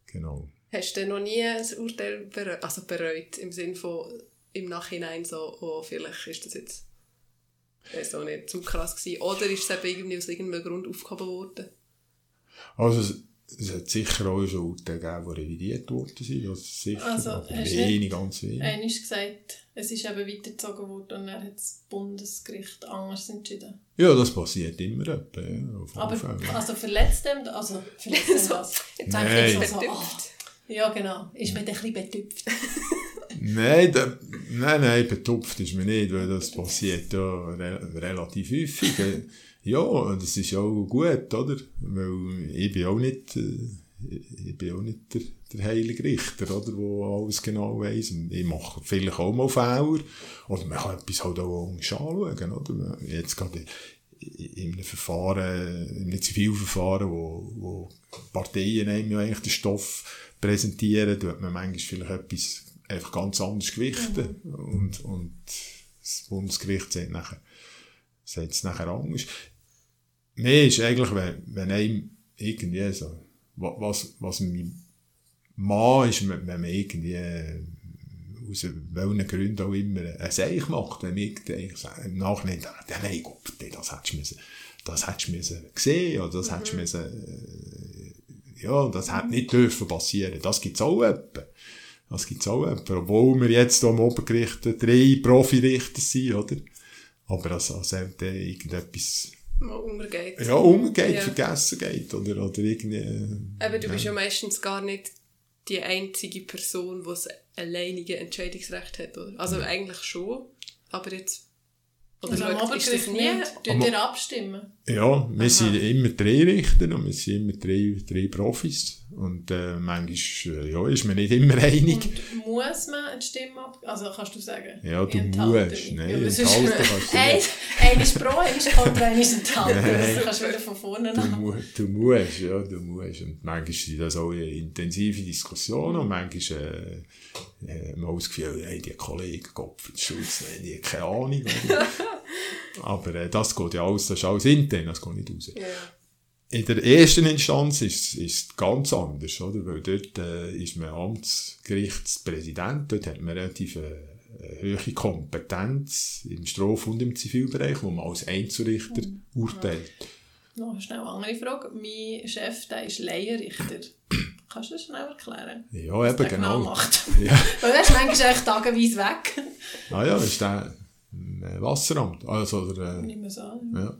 Genau. Hast du noch nie ein Urteil bereut, also bereut im Sinne von im Nachhinein so, oh, vielleicht ist das jetzt äh, so nicht zu krass gewesen. Oder ist es eben irgendwie aus irgendeinem Grund aufgehoben worden? Also es, es hat sicher auch schon Urteile gegeben, die revidiert worden sind. Also sicher, also, aber wenig, ganz wenig. Einer ist gesagt, es ist eben weitergezogen worden und dann hat das Bundesgericht anders entschieden. Ja, das passiert immer etwa, ja, Aber also verletzt dem, also verletzt dem das? Jetzt Nein. Ich so, oh, ja genau, ist man ein bisschen betüpft. nein, da, nein, nein, betupft ist mir nicht, weil das passiert ja re relativ häufig. ja, das ist auch gut, oder? Weil ich bin auch nicht, äh, ich bin auch nicht der, der heilige Richter, oder, der alles genau weiss. Ich mache vielleicht auch mal Fehler. Oder man kann etwas halt auch anschauen, oder? Jetzt gerade in einem Verfahren, in einem Zivilverfahren, wo, wo Parteien einem ja eigentlich den Stoff präsentieren, tut man manchmal vielleicht etwas einfach ganz anders gewichten. Mhm. Und, und das Bundesgericht sagt nachher, sagt es nachher anders. Mehr ist eigentlich, wenn, wenn einem irgendwie so, was, was mein Mann ist, wenn man irgendwie aus welchen Gründen auch immer ein Seich macht, wenn ich im Nachhinein denke, nein Gott, das hättest du müssen, das hättest du müssen gesehen, oder das mhm. hättest du müssen, äh, ja, das hätte nicht dürfen passieren. Das gibt's auch etwa. Das gibt's auch etwa. Obwohl wir jetzt am Obergericht drei Profirichter sind, oder? Aber als, als irgendetwas mal umgeht. Ja, umgeht, ja. vergessen geht, oder, oder irgendwie... Äh, Aber du bist ja meistens gar nicht die einzige Person, die das alleinige Entscheidungsrecht hat, oder? Also ja. eigentlich schon, aber jetzt oder also am Obergericht nicht? Tun ihr abstimmen? Ja, wir Aha. sind immer drei Richter und wir sind immer drei, drei Profis. Und äh, manchmal äh, ja, ist man nicht immer einig. Und muss man eine Stimme ab... Also kannst du sagen? Ja, du musst. Nein, ja, enthalten kannst du nicht. Ein ist pro, ein ist kontra, ein ist enthalten. Nein, das kannst du wieder von vorne du, mu du musst, ja, du musst. Und manchmal sind das auch intensive Diskussionen und manchmal äh, man das Gefühl, hey, die Kollegen, Gottfried Schulz, die haben keine Ahnung. Aber äh, das geht ja alles, das ist alles intern, das geht nicht raus. Yeah. In der ersten Instanz ist es ganz anders, oder? Weil dort äh, ist man Amtsgerichtspräsident, dort hat man relativ äh, hohe Kompetenz im Straf- und im Zivilbereich, wo man als Einzelrichter mhm. urteilt. Noch schnell eine andere Frage. Mein Chef, der ist Laienrichter. Kannst du das schnell erklären? Ja, eben genau. genau macht? Ja. Weil er ist manchmal echt tageweise weg. ah ja, ist der Wasseramt. Also, oder, äh, Nicht mehr so. Ja.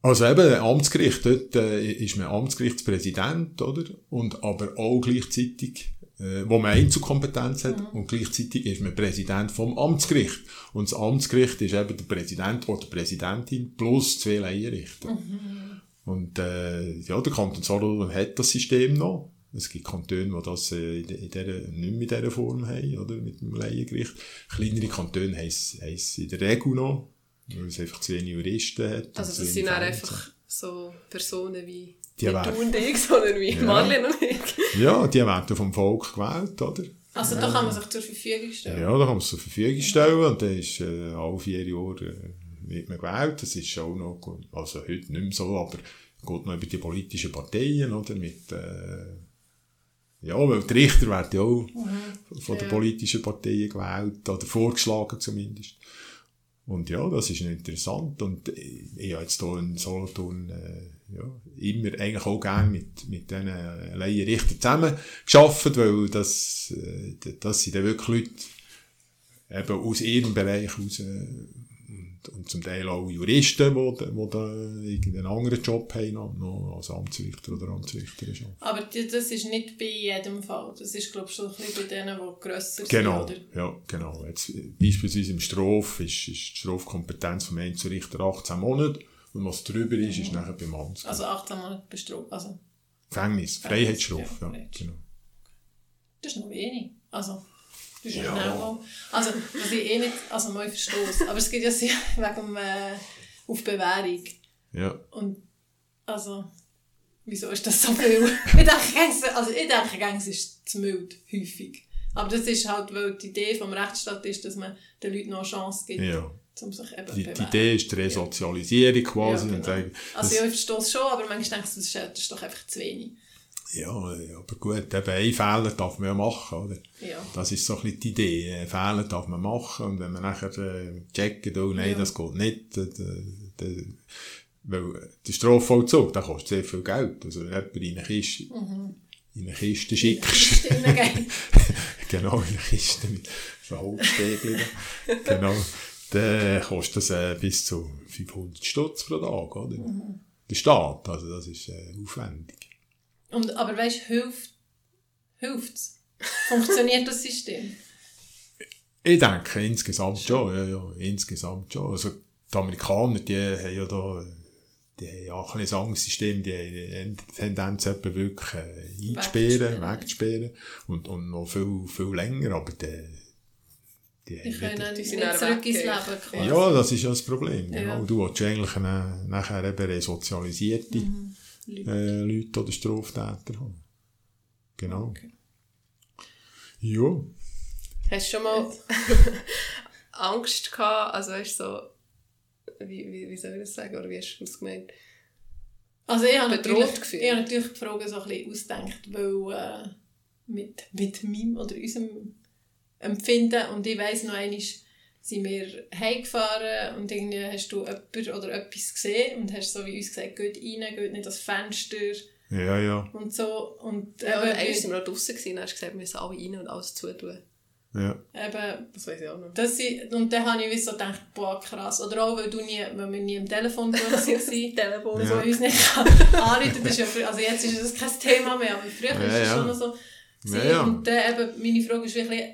Also eben, Amtsgericht, dort äh, ist man Amtsgerichtspräsident, oder? Und aber auch gleichzeitig, äh, wo man Einzelkompetenz hat, mhm. und gleichzeitig ist man Präsident vom Amtsgericht. Und das Amtsgericht ist eben der Präsident oder die Präsidentin plus zwei Laienrichter. Mhm. Und äh, ja, der Kanton Solothurn hat das System noch. Es gibt Kantone, die das äh, in, der, nicht mehr in dieser Form haben, oder? Mit dem Laiengericht. Kleinere Kantone haben es in der Regel noch, weil es einfach zu wenig Juristen hat. Also das sind dann Fälle. einfach so Personen wie Die nicht du und ich, sondern wie Ja. Marlene und ich. Ja, die werden vom Volk gewählt, oder? Also da kann man sich zur Verfügung stellen. Ja, da kann man es zur Verfügung stellen und dann ist äh, alle vier Jahre äh, wird man gewählt. Das ist auch noch, gut. also heute nicht mehr so, aber geht noch über die politischen Parteien, oder? Mit, äh, ja, weil die Richter werden ja auch von den Ja. politischen Parteien gewählt, oder vorgeschlagen zumindest. Und ja, das ist interessant. Und ich, habe jetzt hier in Solothurn äh, ja, immer eigentlich auch gerne mit, mit diesen Laienrichtern zusammen gearbeitet, weil das, äh, das sind dann wirklich Leute eben aus ihrem Bereich raus äh, und, und zum Teil auch Juristen, die, die da irgendeinen anderen Job haben, noch, als Amtsrichter oder Amtsrichterin schon. Aber das ist nicht bei jedem Fall. Das ist, glaube ich, schon ein bisschen bei denen, die grösser Genau, sind, oder? ja, genau. Jetzt, beispielsweise im Straf ist, ist die Strafkompetenz vom Einzelrichter 18 Monate und was drüber ist, ist nachher beim Amts. Also 18 Monate bestraft. Also, Gefängnis, Freiheitsstrafe, Ja, ja, genau. das ist noch wenig. Also, das ist Ja. mal. Also, was ich eh nicht, also mal verstoß. Aber es geht ja sehr wegen äh, auf Bewährung. Ja, Und, also, wieso ist das so viel? ich denke, also, ich denke, gäng's ist zu mild, häufig. Aber das ist halt, weil die Idee vom Rechtsstaat ist, dass man den Leuten noch eine Chance gibt, ja. um sich eben Die, die. Idee ist die Resozialisierung quasi. Ja, und genau. sagen, Also ja, ich verstehe es schon, aber manchmal denke ich, das ist, das ist doch einfach zu wenig. Ja, äh, aber gut, eben ein Fehler darf man ja machen, oder? Ja. Das ist so ein bisschen die Idee. Einen Fehler darf man machen und wenn man nachher äh, checkt, oh nein, Ja. das geht nicht, dann, dann, dann, weil der Strafvollzug, der kostet sehr viel Geld. Also wenn jemand in eine Kiste, in eine Kiste schickst, Kiste reingehen. genau, in eine Kiste mit so Holzstäbchen, genau, dann kostet das äh, bis zu 500 Stutz pro Tag, oder? Der Staat, also das ist äh, aufwendig. Und, aber weißt du, hilft hilft's? Funktioniert das System? Ich denke, insgesamt schon, ja, ja, insgesamt schon. Also, die Amerikaner, die haben ja da, die haben ja auch ein Angstsystem, die haben die Tendenz, etwa wirklich äh, einzusperren, Wegzusperren. Und, und noch viel, viel länger, aber die, die Die haben können wieder- nicht sind zurück ins Leben quasi. Ja, das ist ja das Problem. Ja. Genau. Du willst ja eigentlich äh, nachher eben resozialisierte Leute. äh, Leute oder Straftäter haben. Genau. Okay. Ja. Hast du schon mal Angst gehabt, also weißt du, so, wie, wie, wie soll ich das sagen, oder wie hast du das gemeint? Also ich habe Bedroht natürlich, gefühlt. ich habe natürlich die Frage so ein bisschen ausgedacht, weil äh, mit, mit meinem oder unserem Empfinden und ich weiss noch einmal, sind wir heimgefahren und irgendwie hast du jemanden oder etwas gesehen und hast so wie uns gesagt, geht rein, geht nicht ans Fenster Ja, ja. und so. Und Ja, aber einmal sind wir noch draussen gewesen, und hast gesagt, wir müssen alle rein und alles zutun. Ja. eben, Das weiß ich auch noch. das und dann habe ich wie so gedacht, boah krass. Oder auch, weil, du nie, weil wir nie am Telefon waren. Telefon. so Ja. uns nicht anrufen. Das ist ja, also jetzt ist das kein Thema mehr, aber früher Ja, ist es ja. schon noch so. Ja, ja. Und dann eben, meine Frage ist wirklich,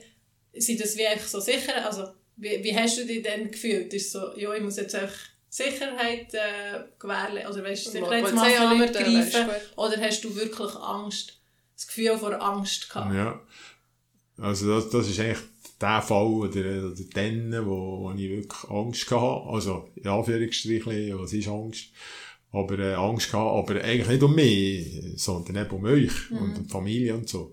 sind das wie einfach so sicher? Also, wie, wie hast du dich denn gefühlt? Ist so, ja, ich muss jetzt einfach Sicherheit äh, gewährleisten, oder weißt Sicherheitsmaßnahmen ergreifen? Oder hast du wirklich Angst, das Gefühl vor Angst gehabt? Ja. Also das, das ist eigentlich der Fall oder, oder den, wo, wo ich wirklich Angst hatte. Also in Anführungsstrichen, was ist Angst? Aber äh, Angst gehabt, aber eigentlich nicht um mich, sondern eben um euch und um die Familie und so.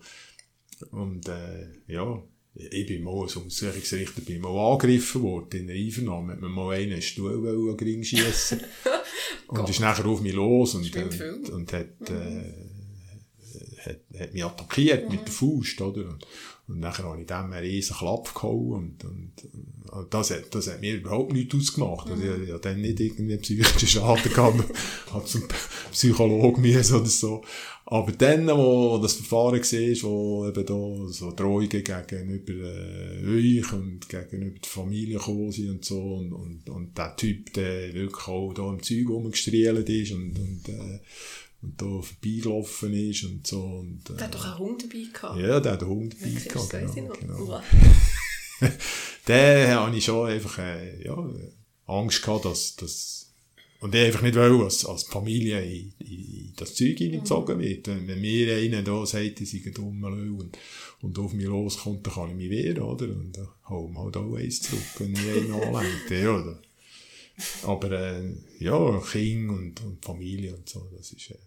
Und äh, ja, ich bin mal als Untersuchungsrichter bin mal angegriffen worden in der Einvernahme. Hat mir mal einen einen Stuhl wollen an den schiessen Und ist nachher auf mich los und, und, Film. und hat, äh, hat, hat mich attackiert mit der Faust, oder? Und, und nachher habe ich dem einen riesen Klapp gehauen und, und, und das, hat, das hat mir überhaupt nichts ausgemacht. Also ich, ich habe dann nicht irgendwie psychischen Schaden gehabt, habe zum Psychologen müssen oder so. Aber dann, wo das Verfahren war, wo eben da so Drohungen gegenüber äh, euch und gegenüber der Familie gekommen sind und so und, und, und der Typ, der wirklich auch da im Zeug rumgestrielt ist und, und, äh, und da vorbeigelaufen ist und so. Und, äh, Der hat doch einen Hund dabei gehabt. ja, der hat einen Hund dabei das gehabt, genau. genau. Dann habe ich schon einfach äh, ja, Angst gehabt, dass, dass, und ich einfach nicht wollen, als, als Familie in, in, das Zeug hineingezogen wird. Wenn, wenn mir einer da sagt, ich sei ein dummer und, und auf mich loskommt, dann kann ich mich wehren, oder? Und dann hole ich halt auch eins zurück, wenn ich einen anlenkt, ja, oder? Aber, äh, ja, Kind und, und Familie und so, das ist, äh,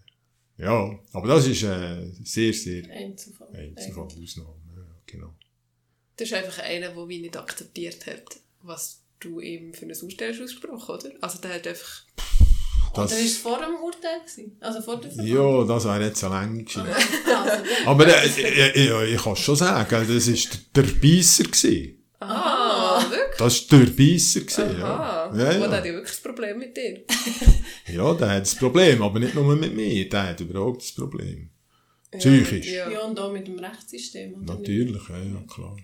ja, aber das ist, äh, sehr, sehr Einzelfall. Einzelfall, Ausnahme, ja, genau. Das ist einfach einer, der wie nicht akzeptiert hat, was du ihm für ein Urteil hast ausgesprochen, oder? Also der hat einfach... Das, Oder war es vor dem Urteil? Gewesen? Also vor der Verhandlung? ja, das wäre jetzt eine lange Geschichte. Also, Aber äh, äh, äh, ich kann es schon sagen, das war der Beisser. Gewesen. Ah, wirklich? Das war der Beisser. Gewesen, Aha. ja. Ja, Und der ja. hat ja wirklich das Problem mit dir. ja, der hat das Problem, aber nicht nur mit mir, der hat überhaupt das Problem. Psychisch. Ja. ja, und auch mit dem Rechtssystem. Natürlich, ja, ja, klar.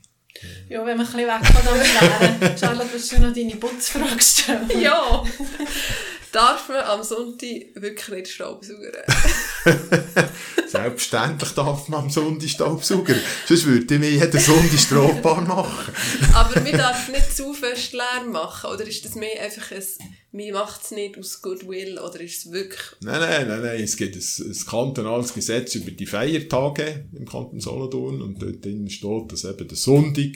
Ja, wenn wir ein bisschen weg von dem wären. Charlotte, willst du noch deine Putzfrage stellen? ja. Darf man am Sonntag wirklich nicht Staubsaugern? Selbstverständlich darf man am Sonntag Staubsauger. Sonst würde ich mir jeden Sonntag strafbar machen. Aber man darf nicht zu fest Lärm machen. Oder ist das mehr einfach ein, man macht es nicht aus Goodwill? Oder ist es wirklich... Nein, nein, nein, nein. Es gibt ein, ein kantonales Gesetz über die Feiertage im Kanton Solothurn und dort drin steht, dass eben der Sonntag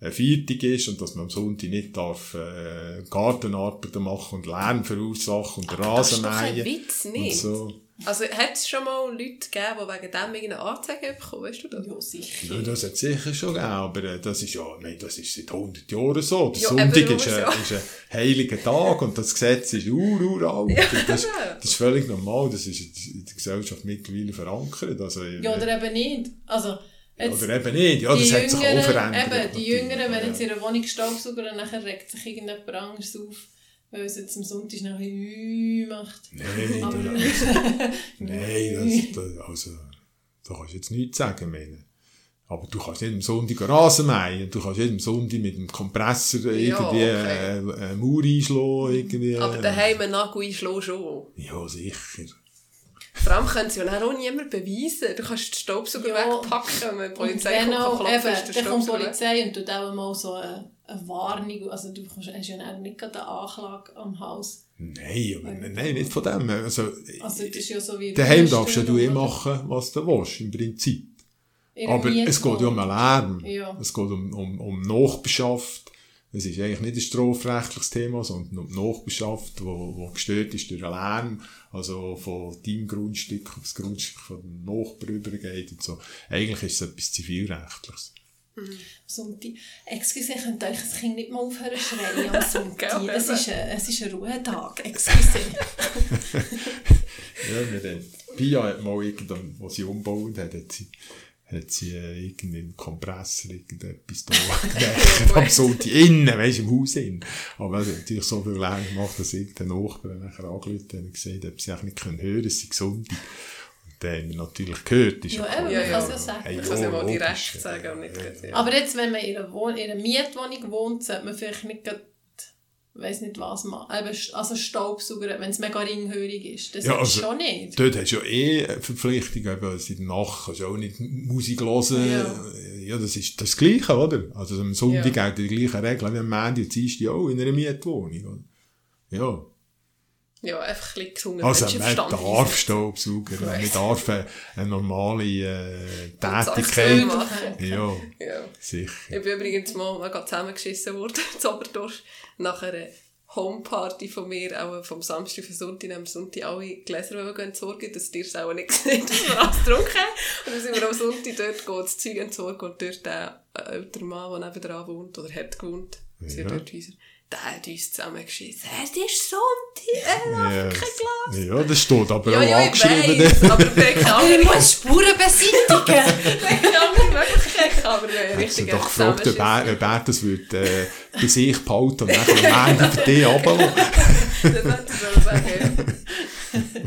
ein Viertag ist und dass man am Sonntag nicht darf, äh, Gartenarbeiten machen und Lärm verursachen und Das ist Rasen doch mähen. Witz, und nicht? so. Also hat es schon mal Leute gegeben, die wegen dem irgendeine Anzeige bekommen, weißt du das? Ja, sicher. Ja, das hat es sicher schon gegeben, aber äh, das ist ja, nein, das ist seit 100 Jahren so. Der Ja, Sonntag ist, ein- ist ein heiliger Tag und das Gesetz ist ur, ur alt. das, das ist völlig normal, das ist in der Gesellschaft mittlerweile verankert. Also, äh, Ja, oder eben nicht. Also, jetzt, oder eben nicht, ja, das die hat sich auch Jüngeren, verändert. eben, die. Jüngeren, wenn jetzt Ja. in einer Wohnung Staubsauger und nachher regt sich irgendjemand anderes auf, weil es jetzt am Sonntag noch ein bisschen macht. Nein, Aber- da, nein das, das, also, da kannst du jetzt nichts sagen, meine. Aber du kannst nicht am Sonntag Rasen mähen, du kannst nicht am Sonntag mit dem Kompressor irgendwie okay. äh, eine Mauer einschlagen, irgendwie. Aber daheim einen Nagel einschlagen schon. Ja, sicher. Vor allem können sie ja auch niemand beweisen. Du kannst den Staubsauger Ja. wegpacken, wenn die Und Polizei wenn kommt, ist eben, der dann kommt die. Polizei und tut auch mal so eine, eine Warnung, also du hast ja nicht gerade eine Anklage am Haus. Nein, aber nein, nicht von dem. Also, Also das ist ja so wie... daheim darfst ja du eh machen, was du willst, im Prinzip. Aber es geht ja um einen Lärm. Ja. Es geht um, um, um Nachbarschaft. Es ist eigentlich nicht ein strafrechtliches Thema, sondern um die Nachbarschaft, wo, wo gestört ist durch einen Lärm, also von deinem Grundstück auf das Grundstück von dem Nachbarn übergeht und so. Eigentlich ist es etwas Zivilrechtliches. Sonntag. Excuse, könnt euch das Kind nicht mal aufhören schreien am Sonntag. Es, ist ein, es ist ein Ruhetag. Excuse. Ja, wir haben, Pia hat mal irgendwann, wo sie umgebaut hat, hat sie, hat sie äh, irgendwie einen Kompressor, irgendetwas da gemacht. am Sonntag innen, weisst du, im Haus innen. Aber es hat natürlich so viel Lärm gemacht, dass irgendein Nachbar nachher angerufen hat und gesagt hat, ob sie eigentlich nicht können hören, es sei Sonntag. Dann haben wir natürlich gehört, ist Ja, klar. eben, Ja, man ja. kann es ja sagen. Hey, Ich kann es ja mal direkt ja. sagen nicht ja. Aber jetzt, wenn man in einer, Wohn in einer Mietwohnung wohnt, sollte man vielleicht nicht gerade, weiss nicht was machen. Also Staubsauger, wenn es mega ringhörig ist. Das Ja, ist also- schon nicht. Dort hast du ja eh eine Verpflichtung, eben, in der Nacht kannst du auch nicht Musik hören. Ja. Ja, das ist das Gleiche, oder? Also am Sonntag Ja. gelten die gleichen Regeln wie am Montag und Dienstag auch in einer Mietwohnung. Oder? Ja. Ja, einfach ein bisschen gesunden Also man darf. Staubsauger, man darf eine, normale äh, Tätigkeit. machen. Ja, Ja. sicher. Ich bin übrigens mal mega zusammengeschissen worden in Oberdorf nach einer Homeparty von mir, auch vom Samstag auf Sonntag, am Sonntag alle Gläser entsorgen, dass dir es auch nicht gesehen dass wir alles getrunken. Und dann sind wir am Sonntag dort gehen, das Zeug entsorgen und dort der ältere Mann, der nebenan wohnt, oder hat gewohnt, sie Ja. dort Häuser, der hat uns zusammengeschissen. Es ist Sonntag, er darf Ja, kein Glas. ja, das steht aber Ja, auch ja, ich angeschrieben. weiss, aber ich muss Spuren beseitigen. keine andere Möglichkeit, aber Ich richtig habe doch gefragt, ob er, ob er das würde, äh, bei sich behalten und dann am Ende für dich runterlassen. Das hätte ich sollen sagen.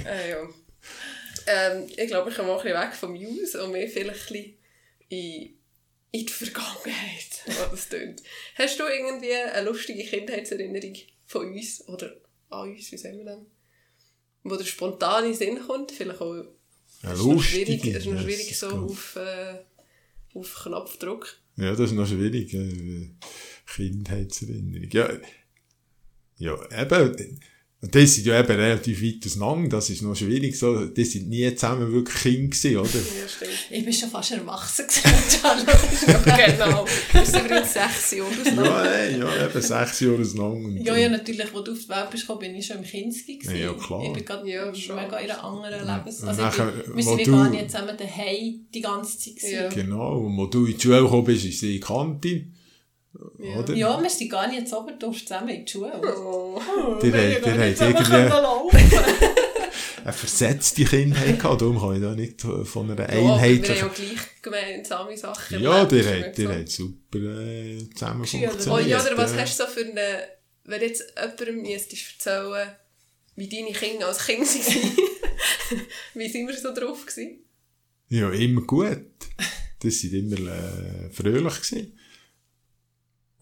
äh, ja. Ähm, ich glaube, ich komme auch ein bisschen weg vom News und mehr vielleicht ein bisschen in, in die Vergangenheit, was das tönt. Hast du irgendwie eine lustige Kindheitserinnerung von uns oder an uns, wie sagen wir dann? Wo der spontane Sinn kommt, vielleicht auch Ja, ist noch lustig. schwierig, ist noch schwierig das so auf, äh, auf Knopfdruck. Ja, das ist noch schwierig. Äh, Kindheitserinnerung. Ja, ja, eben, Und die sind ja eben relativ weit auseinander, das ist noch schwierig so. Die sind nie zusammen wirklich Kinder gewesen, oder? Ja, stimmt. Ich bin schon fast erwachsen gewesen, Charlotte. genau. Das sind übrigens sechs Jahre auseinander. Ja, nein, ja, eben sechs Jahre auseinander. Ja, ja, natürlich, als du auf die Welt bist, bin ich schon im Kinski. gewesen. Ja, klar. Ich bin gerade Ja, schon. mega in einer anderen Lebens... Und Also nachher, bin, wir sind gar nicht zusammen daheim die ganze Zeit. gewesen. Ja. Genau, und wo du in die Schule gekommen bist, ist sie in die Kante. Ja. Oder? Ja, wir sind gar nicht zu Oberdorf zusammen in die Schule. Oh. Die Wir haben- haben die gar nicht haben zusammen irgendwie- laufen. Eine versetzte Kindheit gehabt, darum kann ich da nicht von einer Ja, aber wir haben ja gleich gemeinsame Sachen Ja, die haben, die super äh, zusammen Geschüttelt. Oh funktioniert. ja, oder was ja. hast du so für eine... Wenn jetzt jemandem müsstest erzählen, wie deine Kinder als Kind waren, wie sind wir so drauf gewesen? Ja, immer gut. Das waren immer äh, fröhlich. Gewesen.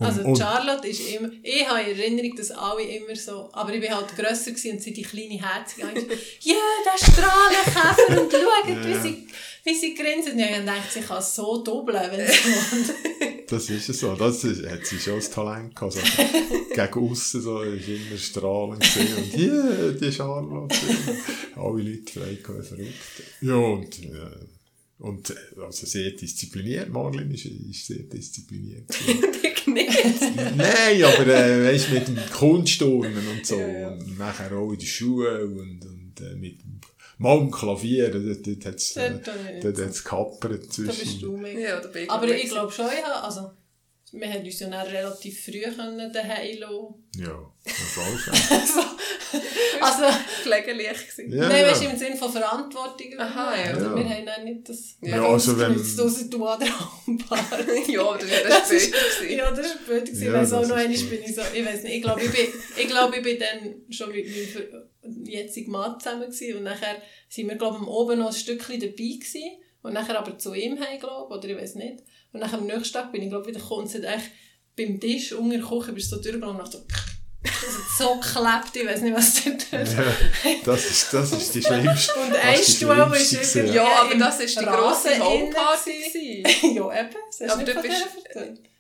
Und, Also und, Charlotte ist immer, ich habe in Erinnerung, dass alle immer so, aber ich bin halt grösser gewesen und sie die kleine Herzige. Ja, der Strahlenkäfer und schaut, wie, sie, wie sie grinsen. Ja, dann denkt sie, ich kann so doppeln, wenn sie will. das ist es so. Das ist, hat sie schon das Talent gehabt. So, gegen aussen so, ist immer strahlend gewesen. Und hier, die Charlotte. Alle Leute frei verrückt. Ja, und, äh, und äh, also sehr diszipliniert. Marlin ist, ist sehr diszipliniert. Nicht. Nein, aber äh, weißt du, mit dem Kunstturnen und so. Ja, ja. Und nachher auch in der Schule und, und äh, mit dem mal im Klavier. Dort, dort hat es äh, gehappert Da bist du mega. Ja, da bin ich Aber ich glaube schon, ja, also, wir haben uns ja dann relativ früh können daheim lassen. Ja, auf alle Fälle. Also, pflegeleicht gewesen. Ja, nein, ja. weißt du, im Sinne von Verantwortung. Aha, ja. Also, Ja. wir haben dann nicht das Ja, also wenn- dass du an der Handbar. ja, das war gewesen. Ja, das war blöd. gewesen. Ja, ich weiss auch das noch ist einmal gut. bin ich so, ich weiß nicht, ich glaube, ich bin, ich glaube, ich bin dann schon mit meinem jetzigen Mann zusammen gewesen und nachher sind wir, glaube ich, oben noch ein Stückchen dabei gewesen und nachher aber zu ihm heim, glaube ich, oder ich weiß nicht. Und nachher am nächsten Tag bin ich, glaube wieder gekommen und es hat beim Tisch unter der Küche bist du so durchgegangen und dachte so, das hat so geklebt, ich weiß nicht, was dort Ja, das ist, das ist die schlimmste. Und ein Stuhl ist irgendwie- Ja, aber das war die grosse gewesen. ja, eben, das Aber du nicht du von bist-.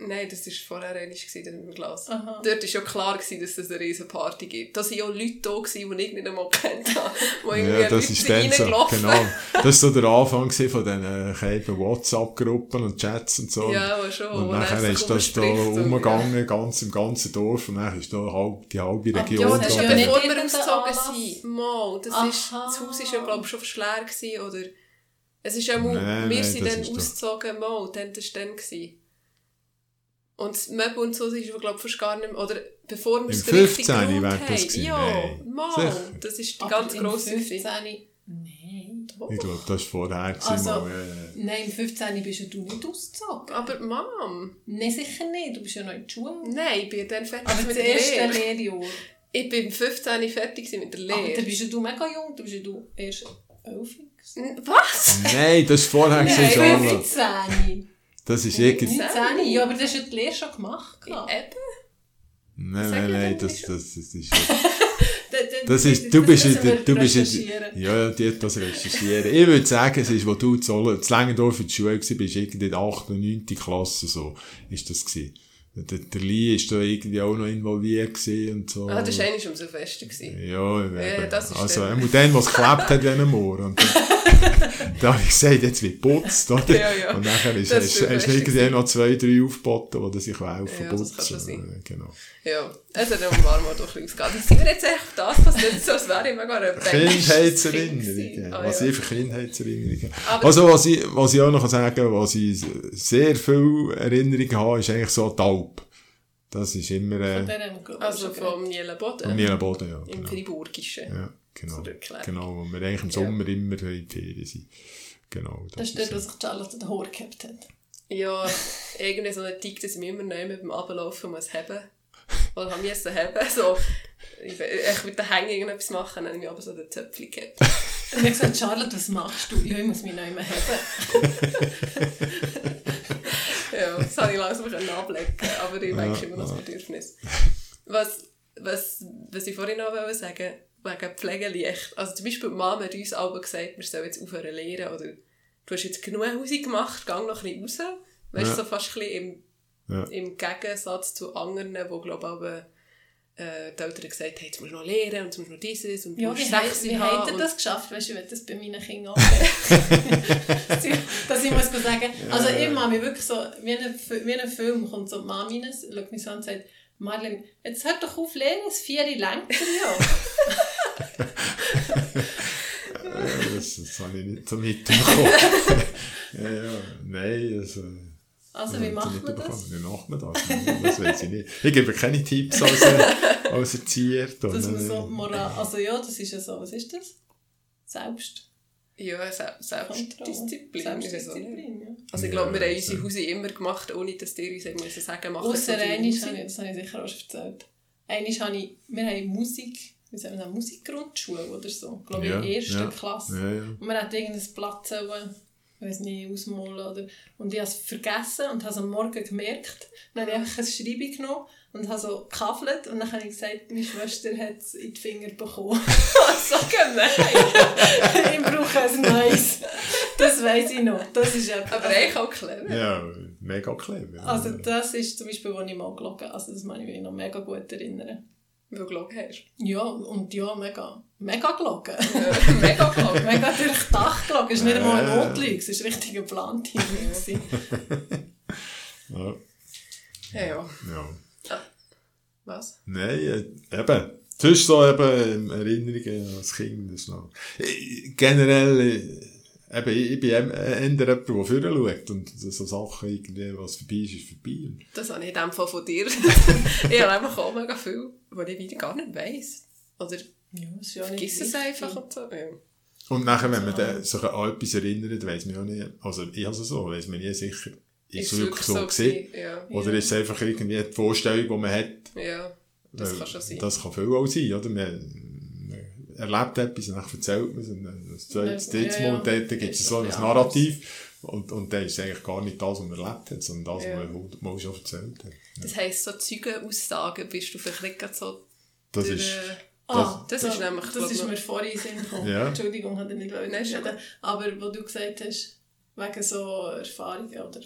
Nein, das war vorher gewesen, dann im Glas. Aha. Dort war ja klar, gewesen, dass es eine riesen Party gibt. Da waren ja Leute da, gewesen, die ich nicht einmal kennt habe. Wo Ja, das ist dann so, genau. Das war so der Anfang von diesen äh, WhatsApp-Gruppen und Chats und so. Ja, aber schon. Und nachher er ist das da umgegangen, ganz im ganzen Dorf, und dann ist da halb, die halbe Aber Region Ja, das ist ist da. ja nicht bevor wir irgendein ausgezogen Anlass. sind. Mal, das, ist, Aha. das Haus war ja, glaube ich, schon. Gewesen, oder es ist ja mal, Nein, wir sind das dann ist ausgezogen, mal, dann, das war dann. Gewesen. Und das Möbel und so ist aber, glaube ich, fast gar nicht mehr, oder bevor wir es so richtig 15. geräumt wäre das haben. gewesen, Ja, mal, Sicher. das ist die Aber ganz grosse 15. Gewesen. Nein. Ich glaube, das war vorher. Also- mal, äh, Nein, im 15. bist ja du nicht ausgezogen. Aber Mom, Nein, sicher nicht. Du bist ja noch in der Schule. nein, ich bin dann fertig Aber mit das der erste Lehre. Lehrjahr. Ich bin im 15. fertig mit der Aber Lehre. dann bist ja du mega jung. Du bist ja du erst 11. N- Was? Nein, das war vorher, Nein, Charlotte. 15. Das ist irgendwie. 19. Ja, aber das hast ja die Lehre schon gemacht. Eben. Nein, nein, nein, das, nicht das, das ist. Da- da- Das ist, du bist, in, du bist in, ja, ja, die hat das recherchieren. Ich würde sagen, es ist, wo du zu Zoll- zu Längendorf in der Schule warst, bist irgendwie in der 8. und 9. Klasse, so, ist das gewesen. Der, der Lee ist da irgendwie auch noch involviert gewesen und so. Ah, das war eigentlich umso fester. Gewesen. Ja. Ja, das ist also, der. einmal dann, was geklebt hat, wenn er Moor. Da habe ich gesagt, jetzt wird putzt, oder? Ja, ja. Und nachher ist, Das hast, ist hast irgendwie noch zwei, drei aufgeboten, die sich helfen Ja, das putzen. kann schon sein. Genau. Ja, es hat um warm doch ein bisschen. Sind wir jetzt echt auf das, was nicht so, als wäre ich mega Kindheitserinnerungen. Ah, Was ja. ich für Kindheitserinnerungen Aber- Also, was ich, was ich auch noch sagen kann, was ich sehr viel Erinnerungen habe, ist eigentlich so die Alp. Das ist immer, Von äh, Also vom Nielenboden. am Nielenboden, ja. Im Genau. Friburgischen. Ja, genau. Genau, wo wir eigentlich im Sommer immer in die Ferien sind. Genau. Das ist dort, wo sich Charlotte den Haar gehabt hat. Ja, irgendwie so ein Tick, dass ich mich immer neu mit dem Ablaufen muss haben. Oder haben wir es haben. So, ich, ich mit den Hängen irgendetwas machen, dann habe ich mich aber so den Zöpfchen gehabt. Und ich habe gesagt, Charlotte, was machst du? Ja, ich muss mich noch immer haben. Ja, das habe ich langsam können ablegen aber ich merke immer noch das Bedürfnis. Was, was, was ich vorhin noch wollte sagen wegen Pflegeleicht. Also zum Beispiel die Mama hat uns alle gesagt, wir sollen jetzt aufhören lehren oder du hast jetzt genug Hause gemacht, geh noch ein bisschen raus. Weißt du, Ja. so fast ein bisschen im, Ja. im Gegensatz zu anderen, die glaube ich aber äh, die Eltern gesagt haben, jetzt musst du noch lernen und jetzt musst du noch dieses und du Ja, musst wie, sechs wie habt ihr das geschafft? Weißt du, ich will das bei meinen Kindern auch. Dass ich muss sagen, also ich mache mich wirklich so, wie ein, Fi- wie ein Film, kommt so die Mama rein, schaut mich so an und sagt, Marlene, jetzt hört doch auf lernen, das Vieri lenkt ja. Das, das habe ich nicht so mitbekommen. ja, ja, nein, also... Also wie macht nicht man das? Wie macht man das? Das weiß ich nicht. Ich gebe keine Tipps als, als Erzieher. Dass man so Moral, also ja, das ist ja so, was ist das? Selbst. Ja, Se Selbstdisziplin. Selbstdisziplin, ja. Also ich glaube, wir haben unsere. Hause immer gemacht, ohne dass die uns haben müssen sagen, mach es Ausser so einmal, Hause. habe ich, das habe ich sicher auch schon erzählt. Einmal habe ich, wir haben Musik, wie sagen wir das, Musikgrundschule oder so, glaube ich, Ja, in der ersten ja. Klasse. Ja, ja. Und man hat irgendein Blatt sollen, ich weiß nicht, ausmalen oder... Und ich habe es vergessen und habe es am Morgen gemerkt. Dann habe ich einfach eine Schreibung genommen und habe so gekafelt und dann habe ich gesagt, meine Schwester hat es in die Finger bekommen. so gemein! ich brauche ein neues. Das weiß ich noch. Das ist etwas. Aber eigentlich auch clever. ja, mega clever. Also das ist zum Beispiel, wo ich mal gelogen habe. Also das kann ich mich noch mega gut erinnern. Weil du gelogen hast. Ja, und ja, mega, mega gelogen. Ja, Mega gelogen. mega durchdacht gelogen. Es ist nicht einmal Ja. eine Notlüge, es war richtig geplant. gewesen. ja, Ja, ja. Was? Nein, äh, eben. Sonst so eben Erinnerungen als Kind. Das ist noch. Generell, eben, ich, ich bin eher jemand, der vorher schaut und so Sachen, irgendwie, was vorbei ist, ist vorbei. Das habe ich in dem Fall von dir. ich habe einfach auch mega viel, was ich wieder gar nicht weiss. Oder Ja, es ist ja nicht vergiss es einfach und so. Ja. Und nachher, wenn man sich an etwas erinnert, weiss man ja nicht, also ich also so, weiss man nie sicher, ist es wirklich so gewesen? gewesen? Ja. Oder ist es einfach irgendwie die Vorstellung, die man hat? ja, das Weil kann schon sein. Das kann viel auch sein, oder? Man, man erlebt etwas und dann erzählt man es und dann das zweite, das dritte Ja, ja. Mal und dann, gibt es so ein Narrativ und, und dann ist es eigentlich gar nicht das, was man erlebt hat, sondern das, Ja. was man hundertmal schon erzählt hat. Das heisst, so Zeugenaussagen bist du vielleicht nicht gerade so... Das ist, Ah, Das das, ist nämlich, das ist mir vorhin Sinn gekommen. Ja. Entschuldigung, hat er nicht reden. Aber wo du gesagt hast, wegen so Erfahrungen oder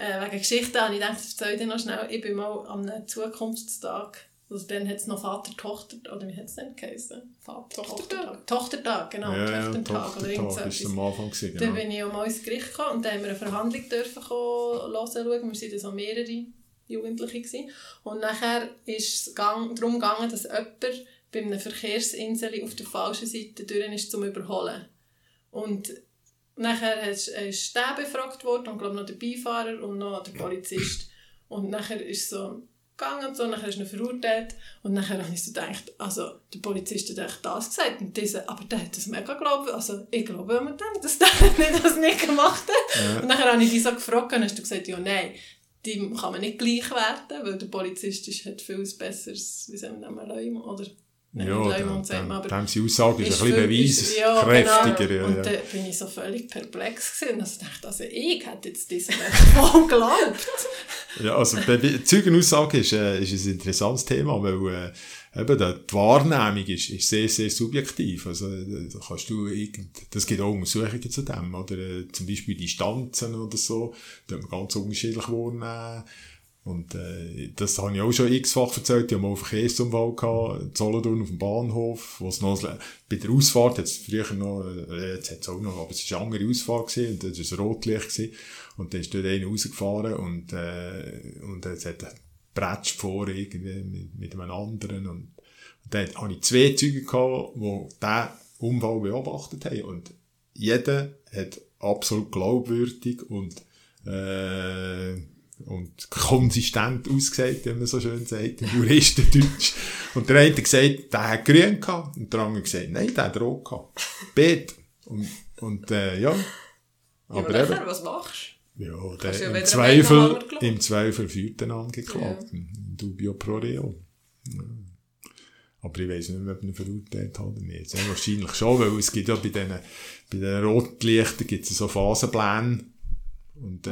äh, wegen Geschichten, habe ich gedacht, ich erzähle dir noch schnell. Ich bin mal am Zukunftstag, also dann hat es noch Vater-Tochter, oder wie hat es denn geheißen? Vater-Tochtertag. Tochtertag, genau. ja, ja, oder Tochtertag ist etwas. am Anfang gewesen, Dann genau. bin ich auch mal ins Gericht gekommen und dann haben wir eine Verhandlung dürfen kommen, hören, schauen. Wir waren so mehrere Jugendliche. Gewesen. Und nachher ist es darum gegangen, dass jemand bei einer Verkehrsinsel auf der falschen Seite durch ist, zum Überholen. Und nachher ist, ist der befragt worden und glaube noch der Beifahrer und noch der Polizist. Und nachher ist es so gegangen und so, nachher ist er verurteilt und nachher habe ich so gedacht, also der Polizist hat echt das gesagt und dieser, aber der hat das mega geglaubt, also ich glaube immer dem, dass der nicht, das nicht gemacht hat. Und nachher habe ich die so gefragt und hast du gesagt, ja nein, die kann man nicht gleich werten, weil der Polizist ist, hat viel besseres, wie sagen wir Leum, oder? Ja, dann, Leumund dann, aber dann die Aussage ist, ein viel- bisschen ist- ja, genau. Ja, Und ja. dann bin ich so völlig perplex gewesen. Also dachte, also ich hätte jetzt diesen voll geglaubt. Ja, also Be Zeugenaussage ist, äh, ist ein interessantes Thema, weil äh, eben da, die Wahrnehmung ist, ist sehr, sehr subjektiv. Also äh, da kannst du irgend, das gibt auch Untersuchungen zu dem, oder äh, zum Beispiel Distanzen oder so, da man ganz unterschiedlich wahrnehmen. Und äh, das habe ich auch schon x-fach erzählt. Ich habe mal einen Verkehrsunfall gehabt, in auf dem Bahnhof, wo es noch, bei der Ausfahrt, hat es früher noch, äh, jetzt hat es auch noch, aber es war eine andere Ausfahrt gewesen, und das war ein Rotlicht gewesen. Und dann ist dort einer rausgefahren und, äh, und es hat Bretsch vor irgendwie mit, mit einem anderen. Und, und dann hatte ich zwei Zeugen gehabt, die diesen Unfall beobachtet haben. Und jeder hat absolut glaubwürdig und, äh, und konsistent ausgesagt, wie man so schön sagt, im Juristendeutsch. Und der eine hat gesagt, der hat grün gehabt. Und der andere hat gesagt, nein, der hat rot gehabt. Beet. Und, und, äh, ja. Ja, Aber aber eben. was machst Ja, Kannst der, ja im, Zweifel, im Zweifel führt den angeklagt. Dubio pro reo. Ja. Aber ich weiss nicht mehr, ob ihn verurteilt hat oder nicht. Sehr wahrscheinlich schon, weil es gibt ja bei diesen, bei den Rotlichtern gibt es so Phasenpläne. Und, äh,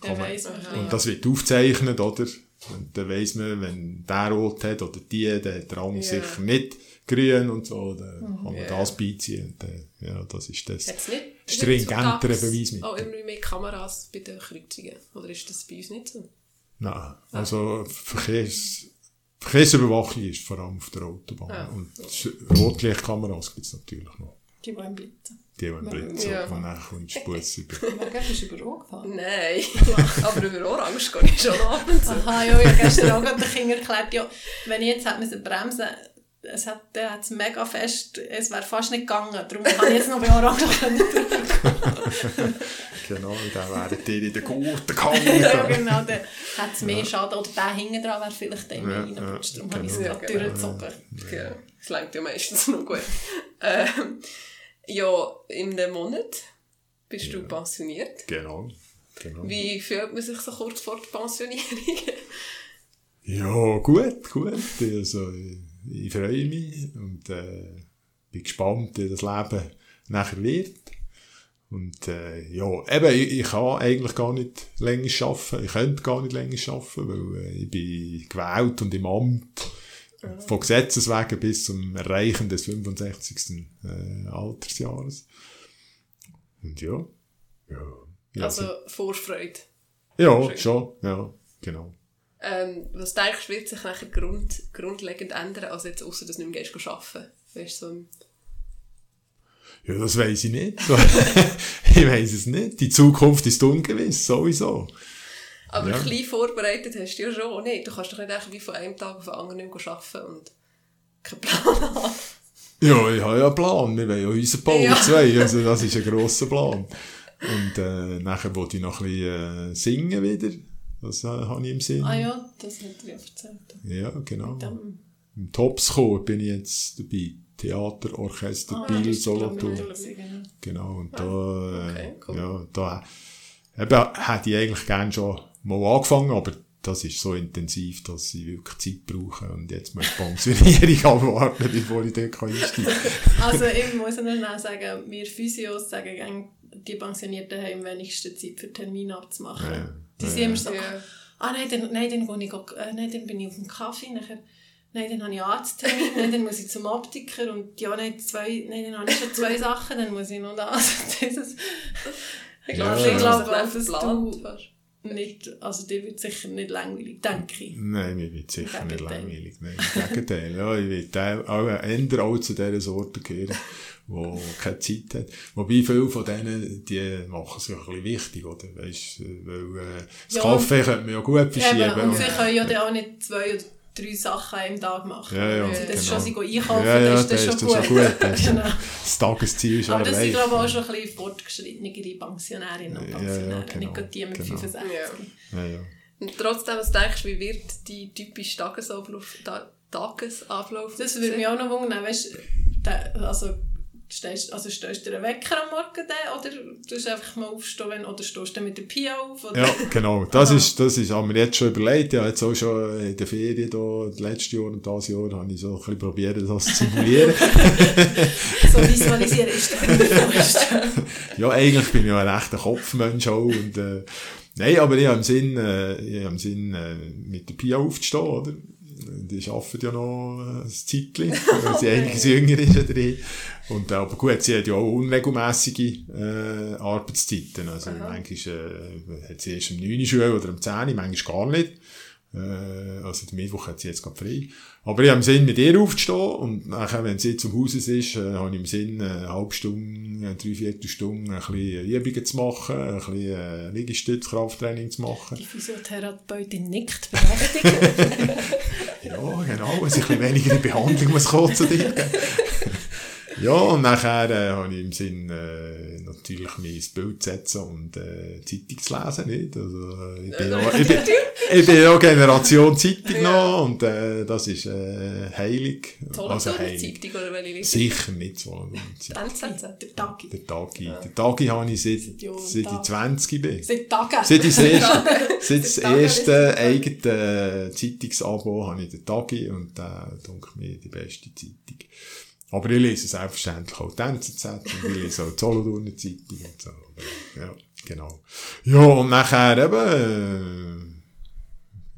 kann man, man, und das wird aufgezeichnet, oder? Und dann weiss man, wenn der rot hat oder die, dann hat der andere Ja. sicher nicht grün und so, dann kann man Ja. das beiziehen. Und, dann, ja, das ist das. Stringentere Beweismittel. Auch immer mehr Kameras bei den Kreuzungen? Oder ist das bei uns nicht so? Nein, also Verkehrs... Verkehrsüberwachung ist vor allem auf der Autobahn. Ja. Und Rotlichtkameras gibt es natürlich noch. Die, im Blitzen. Die, die im Blitz Ja. von nachher kommst du Bus über. Morgen bist du über gefahren. Nein, aber über Orange gehe ich schon ab und zu. Aha, ja, ich habe gestern auch gerade den Kindern erklärt, ja, wenn ich jetzt hätte bremsen es hat hat's mega fest, es wäre fast nicht gegangen. Darum kann ich jetzt noch bei Orange genau, und dann wären die in den Gurten gehangen. ja, genau, dann hat es mehr Schaden. Oder der hinten dran wäre vielleicht dann Ja, reingerutscht. ja, Darum habe ich es genau. gerade Ja, genau. durchgezogen. Ja, das ja meistens noch gut. Ähm, ja, in einem Monat bist du pensioniert. Genau. genau. Wie fühlt man sich so kurz vor der Pensionierung? Ja, gut, gut. Also, ich, ich freue mich und äh, bin gespannt, wie das Leben nachher wird. Und äh, ja, eben, ich, ich kann eigentlich gar nicht länger arbeiten. Ich könnte gar nicht länger arbeiten, weil äh, ich bin gewählt und im Amt von Gesetzes wegen bis zum Erreichen des 65. Äh, Altersjahres. Und ja, ja. ja Also Vorfreude. ja, schon, ja, genau. Ähm, was denkst du, wird sich nachher grund, grundlegend ändern, als jetzt außer dass du nicht mehr gehst arbeiten weißt, so im- Ja, das weiß ich nicht. ich weiß es nicht. Die Zukunft ist ungewiss, sowieso. Aber Ja. ein bisschen vorbereitet hast du ja schon. Nicht? Du kannst doch nicht einfach wie von einem Tag auf den anderen nicht arbeiten und keinen Plan haben. Ja, ich habe ja einen Plan. Wir wollen ja unseren Bau Ja. zwei. Also, das ist ein grosser Plan. Und äh, nachher wollte ich noch ein bisschen äh, singen wieder. Das äh, habe ich im Sinn. Ah ja, das hat er ja erzählt. Ja, genau. Im Topscore bin ich jetzt dabei. Theater, Orchester, ah, Biel, ich, Solothurn. genau. Genau, und da, okay, äh, cool. ja, da eben, hätte ich eigentlich gerne schon mal angefangen, aber das ist so intensiv, dass ich wirklich Zeit brauche und jetzt muss die Pensionierung abwarten, bevor ich dort einsteigen kann. Also ich muss Ihnen auch sagen, wir Physios sagen, gerne, die Pensionierten haben am wenigsten Zeit für Termine abzumachen. Ja, Die ja, sind immer so, Ja. ah nein, dann, nein, dann, gehe ich, äh, nein, dann bin ich auf dem Kaffee, nachher, nein, dann habe ich Arzttermin, nein, dann muss ich zum Optiker und ja, nein, zwei, nein, dann habe ich schon zwei Sachen, dann muss ich noch das. Dieses, Ich glaube, ja. ich glaube dass du- fast. Nicht, also dir wird sicher nicht langweilig, denke ich. Nein, mir wird sicher nicht langweilig. Nein, im Gegenteil. Ja, ich will auch, auch eher auch zu dieser Sorte gehören, die keine Zeit hat. Wobei viele von denen, die machen sich ein bisschen wichtig, oder? Weisst, weil, äh, das Ja. Kaffee könnte man ja gut verschieben. Eben, und und- sie können ja dann auch nicht zwei oder drei Sachen einem Tag machen. Ja, ja, sie das genau. schon sie gehen einkaufen, Ja, ja, ist das schon ist gut. das schon gut. Das ist- genau. das Tagesziel ist Aber das sind, glaube ich, auch schon ein bisschen fortgeschrittenere Pensionärinnen und Ja, ja, Pensionäre, genau, nicht gerade die mit genau. 65. Ja. Ja, ja. Und trotzdem, was denkst du, wie wird die typische Tagesablauf, Ta Tagesablauf Das würde mich auch noch wundern, weißt du, also stehst, also stehst du einen Wecker am Morgen dann, oder tust du einfach mal aufstehen, wenn, oder stehst du mit der Pia auf? Oder? Ja, genau. Das ist, das ist, haben wir jetzt schon überlegt. Ja, jetzt auch schon in der Ferien da, das letzte Jahr und das Jahr, habe ich so ein bisschen probiert, das zu simulieren. So visualisieren ist vorstellen. ja, eigentlich bin ich ja ein rechter Kopfmensch auch und, äh, nein, aber ich habe im Sinn, äh, ich habe im Sinn, äh, mit der Pia aufzustehen, oder? Die arbeiten ja noch äh, ein Zeitchen, weil sie einiges jünger ist ich. Und, äh, aber gut, sie hat ja auch unregelmässige äh, Arbeitszeiten. Also manchmal äh, hat sie erst um 9 Uhr Schule oder um 10 Uhr, manchmal gar nicht. Äh, also den Mittwoch hat sie jetzt gerade frei. Aber ich habe im Sinn, mit ihr aufzustehen und nachher, wenn sie zum Haus ist, äh, habe ich im Sinn, äh, eine halbe Stunde, eine Dreiviertelstunde ein bisschen Übungen zu machen, ein bisschen äh, Liegestütz, Krafttraining zu machen. Die Physiotherapeutin nickt berechtigt. Ja, genau, es ein bisschen weniger in Behandlung muss kommen zu dir. Ja, und nachher äh, habe ich im Sinn, äh, natürlich mir ins Bild zu setzen und äh, Zeitung zu lesen, nicht? Also, äh, ich, bin ja, ich, bin, ich bin ja Generation Zeitung noch und äh, das ist äh, heilig. Also heilig. Zeitung oder welche? Sicher nicht so. Der Tagi. Der Tagi. Der Tagi habe ich seit, Seit ich Tag. 20 bin. Seit Tagen. Seit ich das erste, seit das erste eigene Zeitungsabo habe ich den Tagi und da äh, denke mir die beste Zeitung. Aber ich lese selbstverständlich auch die NZZ und ich lese auch die Solothurner Zeitung und so. Ja, genau. Ja, und nachher eben,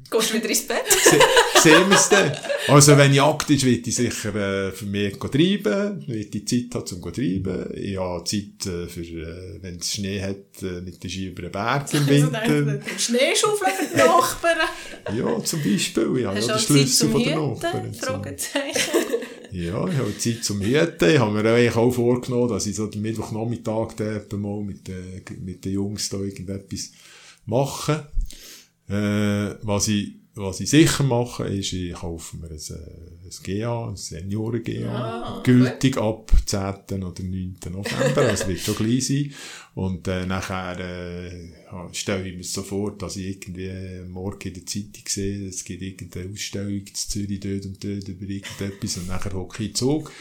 Gehst du wieder ins Bett? Se- sehen wir es dann. Also, wenn Jagd ist, will ich sicher äh, für mich treiben, will ich Zeit haben zum treiben. Ich habe Zeit äh, für, äh, wenn es Schnee hat, äh, mit den Ski über den Berg im Also Winter. Schneeschaufeln für die Nachbarn. Ja, zum Beispiel. Ich habe Hast ja den Schlüssel von Hüten? Nachbarn. Fragezeichen. Ja, ich habe Zeit zum Hüten. Ich habe mir eigentlich auch vorgenommen, dass ich so den Mittwochnachmittag etwa mal mit, den mit den Jungs da irgendetwas mache. Äh, was ich, was ich sicher mache, ist, ich kaufe mir ein, äh, ein GA, ein Senioren-GA. Ah, gültig ab 10. oder 9. November. Das wird schon gleich sein. Und, äh, nachher, äh, stelle ich mir so vor, dass ich irgendwie morgen in der Zeitung sehe, es gibt irgendeine Ausstellung in Zürich dort und dort über irgendetwas und nachher hocke ich in Zug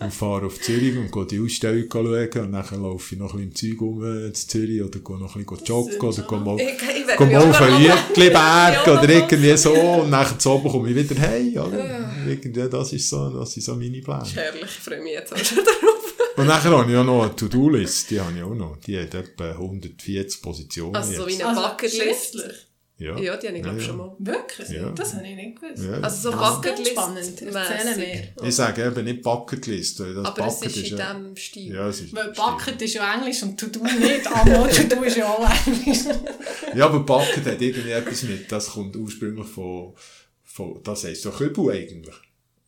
und fahre auf Zürich und gehe die Ausstellung schauen und nachher laufe ich noch ein bisschen im Zeug um äh, in Zürich oder gehe noch ein bisschen joggen oder gehe mal, Ich, gehe mal auf einen Ja, oder irgendwie so und nachher zu oben komme ich wieder hey, oder? Irgendwie, das ist so, das sind so meine Pläne. Herrlich, ich freue mich jetzt auch schon darauf. Und nachher habe ich auch noch eine To-Do-List, die habe ich auch noch. Die hat etwa 140 Positionen Also so wie eine Also, Bucketlist. Ja, Ja, die habe ich glaube Ja, schon ja. mal. Wirklich? Ja. Das habe ich nicht gewusst. Ja. Also so Das ist Bucketlist. spannend. Mehr. Ich sage eben nicht Bucketlist. Das Aber es Bucket ist in ja, diesem Stil. ja, es ist Weil Bucket ist ja Englisch und To-Do nicht. Aber To-Do ist ja auch Englisch. Ja, aber Bucket hat irgendwie etwas mit, das kommt ursprünglich von, von das heisst so Kübel eigentlich.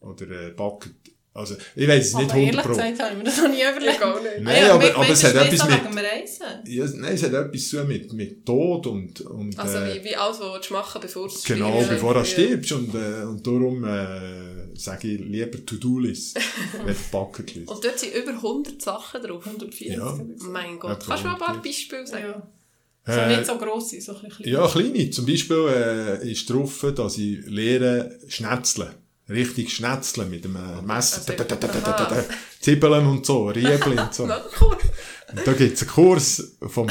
Oder äh, Bucket. Also, ich weiß es nicht Aber ehrlich 100 Pro. gesagt habe ich mir das noch nie überlegt. Ich auch nicht. Nein, aber, aber es hat etwas mit, dem Reisen. ja, nein, es hat etwas zu mit, mit Tod und, und Also äh, wie, wie alles, was du machen bevor du Genau, stirbst. bevor du Ja. stirbst. Und, äh, und darum äh, sage ich lieber To-Do-List, wenn Bucketlist. Und dort sind über 100 Sachen drauf. 140. Ja. Mein Gott. Kannst du mir ein paar 100. Beispiele sagen? Ja. So Äh, nicht so gross sein, so ein bisschen klein. Ja, kleine. Zum Beispiel äh, ist drauf, dass ich lehre Schnetzeln. Richtig Schnetzeln mit dem äh, Messer. Also. Zibbeln und so, Riebeln und so. Und da gibt es einen Kurs vom...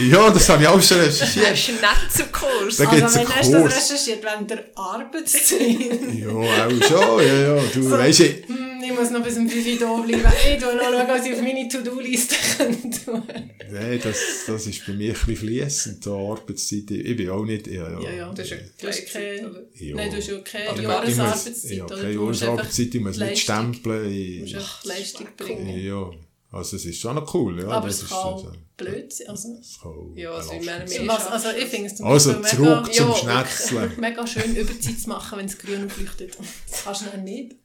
Ja, das habe ich auch schon Ein recherchiert. Schnetzelkurs. Da gibt's also einen wenn hast du das Kurs. recherchiert während der Arbeitszeit? Ja, auch schon. Ja, ja. Du weisst, ich, Hm, ich muss noch bis um 5 Uhr da bleiben. Ich tue noch was ich auf meine To-Do-Liste tun kann. Nein, das, das ist bei mir ein bisschen fliessend, so Arbeitszeit. Ich bin auch nicht... Ja, ja. Ja, ja. Das ist ja Du hast Gleitzeit, keine? Ja. Nein, du hast ja keine Jahresarbeitszeit. Ja, keine Du musst Jahresarbeitszeit, ich muss nicht Leistung- stempeln. Du Ich, musst einfach Leistung bringen. ja, also es ist schon noch cool. Ja, Aber das es ist kann auch so- blöd sein. Also, auch Ja, also ich meine, was, also ich finde es zum Also zurück mega, zum Ja, Schnetzeln. mega schön Überzeit zu machen, wenn es grün aufleuchtet. Das kannst du dann nicht.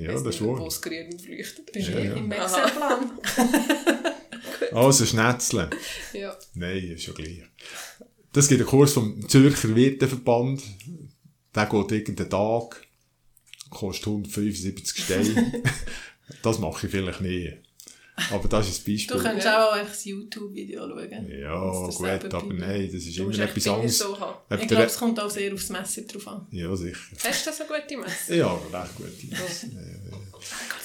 Ja, das ist nicht, Wo wahr. es grün aufleuchtet. Bist Ja, du ja. im Aha. Excel-Plan. Also Schnetzeln. Ja. Nein, ist ja gleich. Das gibt einen Kurs vom Zürcher Wirteverband. Der geht irgendeinen Tag. Kostet 175 Steine. das mache ich vielleicht nie. Aber das ist ein Du Beispiel. könntest auch einfach ein YouTube-Video schauen. Ja, Das gut, aber nein, das ist Du immer etwas anderes. so Ich glaube, es kommt auch sehr aufs Messer drauf an. Ja, sicher. Hast du so gute Messer? Ja, recht gut.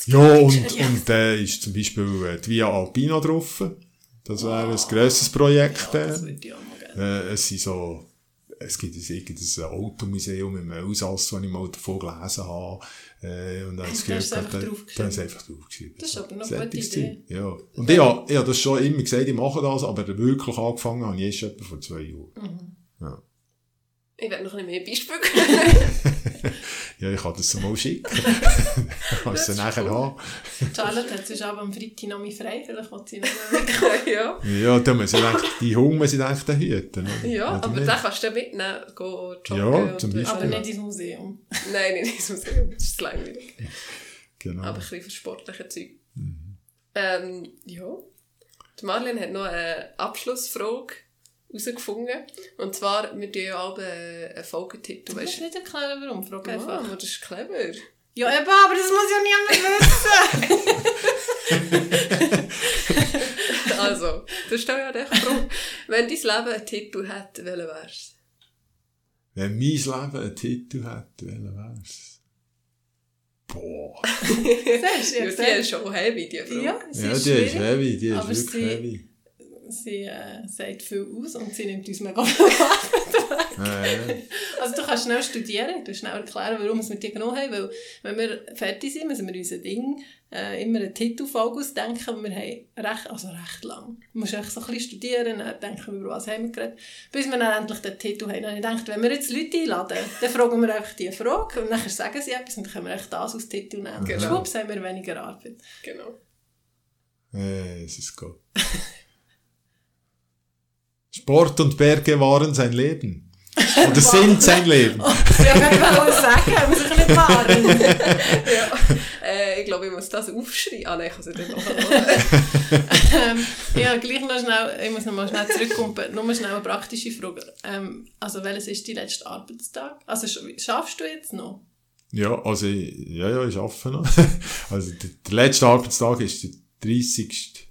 Ja, und, und äh, ist zum Beispiel äh, die Via Alpina drauf. Das wäre ein grosses Projekt. Ja, Äh. das würde ich auch mal gerne. Äh, es sind so, es gibt ein, irgendein Automuseum im Elsass, das ich mal davon gelesen habe. Äh, und dann ich hast du gehört, einfach draufgeschrieben. ich es einfach draufgeschrieben. Das ist aber noch eine gute gewesen. Ja. Und ich habe, ich habe das schon immer gesagt, ich mache das, aber wirklich angefangen habe ich erst etwa vor zwei Jahren. Ja. Ich werde noch ein bisschen mehr Beispiele ja, ich kann das so mal schicken. Kannst du nachher cool. haben. Charlotte hat sonst aber am Freitag noch mich frei, vielleicht will sie noch mal geben. ja. Ja, da eigentlich, die Hunde muss ich eigentlich dann hüten. Ja, Oder aber nicht? den kannst du mitnehmen, gehen joggen. Ja, zum Beispiel. Aber nicht ins Museum. Nein, nicht ins Museum, das ist zu langweilig. Genau. Aber ein bisschen für sportliche Zeug. Ähm, ja. Die Marlene hat noch eine Abschlussfrage herausgefunden. Und zwar, wir tun ja alle einen Folgetitel. Du Weißt musst nicht erklären, warum. Frag einfach. einfach, das ist clever. Ja, eben, aber das muss ja niemand wissen. Also, du stellst ja echt Frage. Wenn dein Leben einen Titel hätte, welcher wär's? Wenn mein Leben einen Titel hätte, welcher wär's? Boah. Siehst du, Ja, die ist schon heavy, die Frage. Ja, sie Ja, ist die ist heavy, die ist aber wirklich sie- heavy. Sie äh, sagt viel aus und sie nimmt uns mega viel. Ja, ja. Also du kannst schnell studieren, du schnell erklären, warum wir es mit dir genommen haben, weil wenn wir fertig sind, müssen wir unser Ding äh, immer einen Titelfolge ausdenken, aber wir haben recht, also recht lang. Du musst echt so ein bisschen studieren, dann denken wir, über was haben wir geredet, bis wir dann endlich den Titel haben. Und ich dachte, wenn wir jetzt Leute einladen, dann fragen wir einfach diese Frage und dann sagen sie etwas und dann können wir echt das als Titel nehmen. Genau. Schwupps haben wir weniger Arbeit. Genau. Äh, es ist gut. Sport und Berge waren sein Leben. Oder sind sein Leben. Ja, ich wollte sagen, muss ich nicht machen. ja. Äh, ich glaube, ich muss das aufschreiben. Ah nein, ich kann es nicht noch ähm, ja, gleich noch schnell, ich muss noch mal schnell zurückkommen, nur schnell eine praktische Frage. Ähm, also welches ist dein letzter Arbeitstag? Also sch- schaffst du jetzt noch? Ja, also, ich- ja, ja, ich arbeite noch. Also, der, der letzte Arbeitstag ist der 30.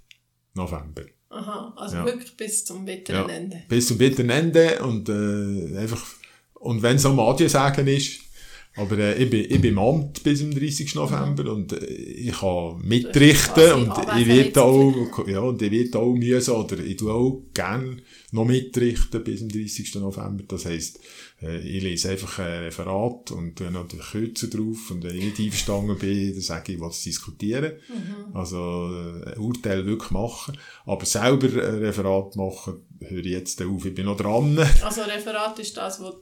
November. Aha, also Ja. wirklich bis zum bitteren Ja. Ende. Bis zum bitteren Ende und äh, einfach, und wenn es am Adieu sagen ist, aber äh, ich, bin, ich bin im Amt bis zum 30. November und äh, ich kann mitrichten und ich werde auch, ja, und ich werde auch müssen, oder ich tue auch gerne noch mitrichten bis zum 30. November. Das heisst, äh, ich lese einfach ein Referat und tue den Kürzer drauf und wenn ich nicht einverstanden bin, dann sage ich, was diskutieren. Also äh, ein Urteil wirklich machen. Aber selber ein Referat machen, höre ich jetzt auf. Ich bin noch dran. Also Referat ist das, was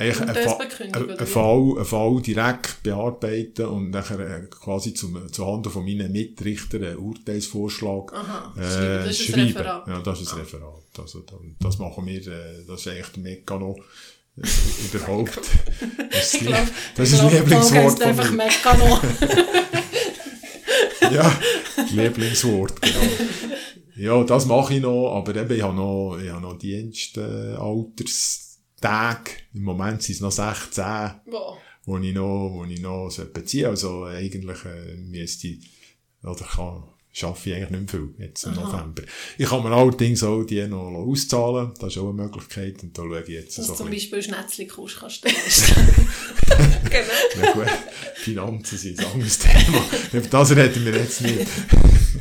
Und einen, das? Fall, einen Fall direkt bearbeiten und nachher äh, quasi zum, zuhanden von meinen Mitrichtern einen Urteilsvorschlag Aha, äh, schreiben. Das ist ein. Referat. Ja, das ist ein Referat. Also, das machen wir, äh, das ist eigentlich der Mekano äh, überhaupt. Das ist, Ich das das ist das Lieblingswort von einfach. Mekano. Ja, Lieblingswort, genau. Ja, das mache ich noch, aber eben, ich habe noch, ich habe noch Dienstalterstage. Im Moment sind es noch 16, Wow. wo ich noch, wo ich noch beziehen Also eigentlich äh, müsste ich, oder kann, schaffe ich eigentlich nicht mehr viel jetzt im November. Ich kann mir allerdings auch die noch auszahlen, das ist auch eine Möglichkeit und da schaue ich jetzt Dass so zum bisschen. Beispiel Schnetzli-Kurs kannst du leisten. Genau. Na gut, Finanzen sind ein anderes Thema. Über das reden wir jetzt nicht.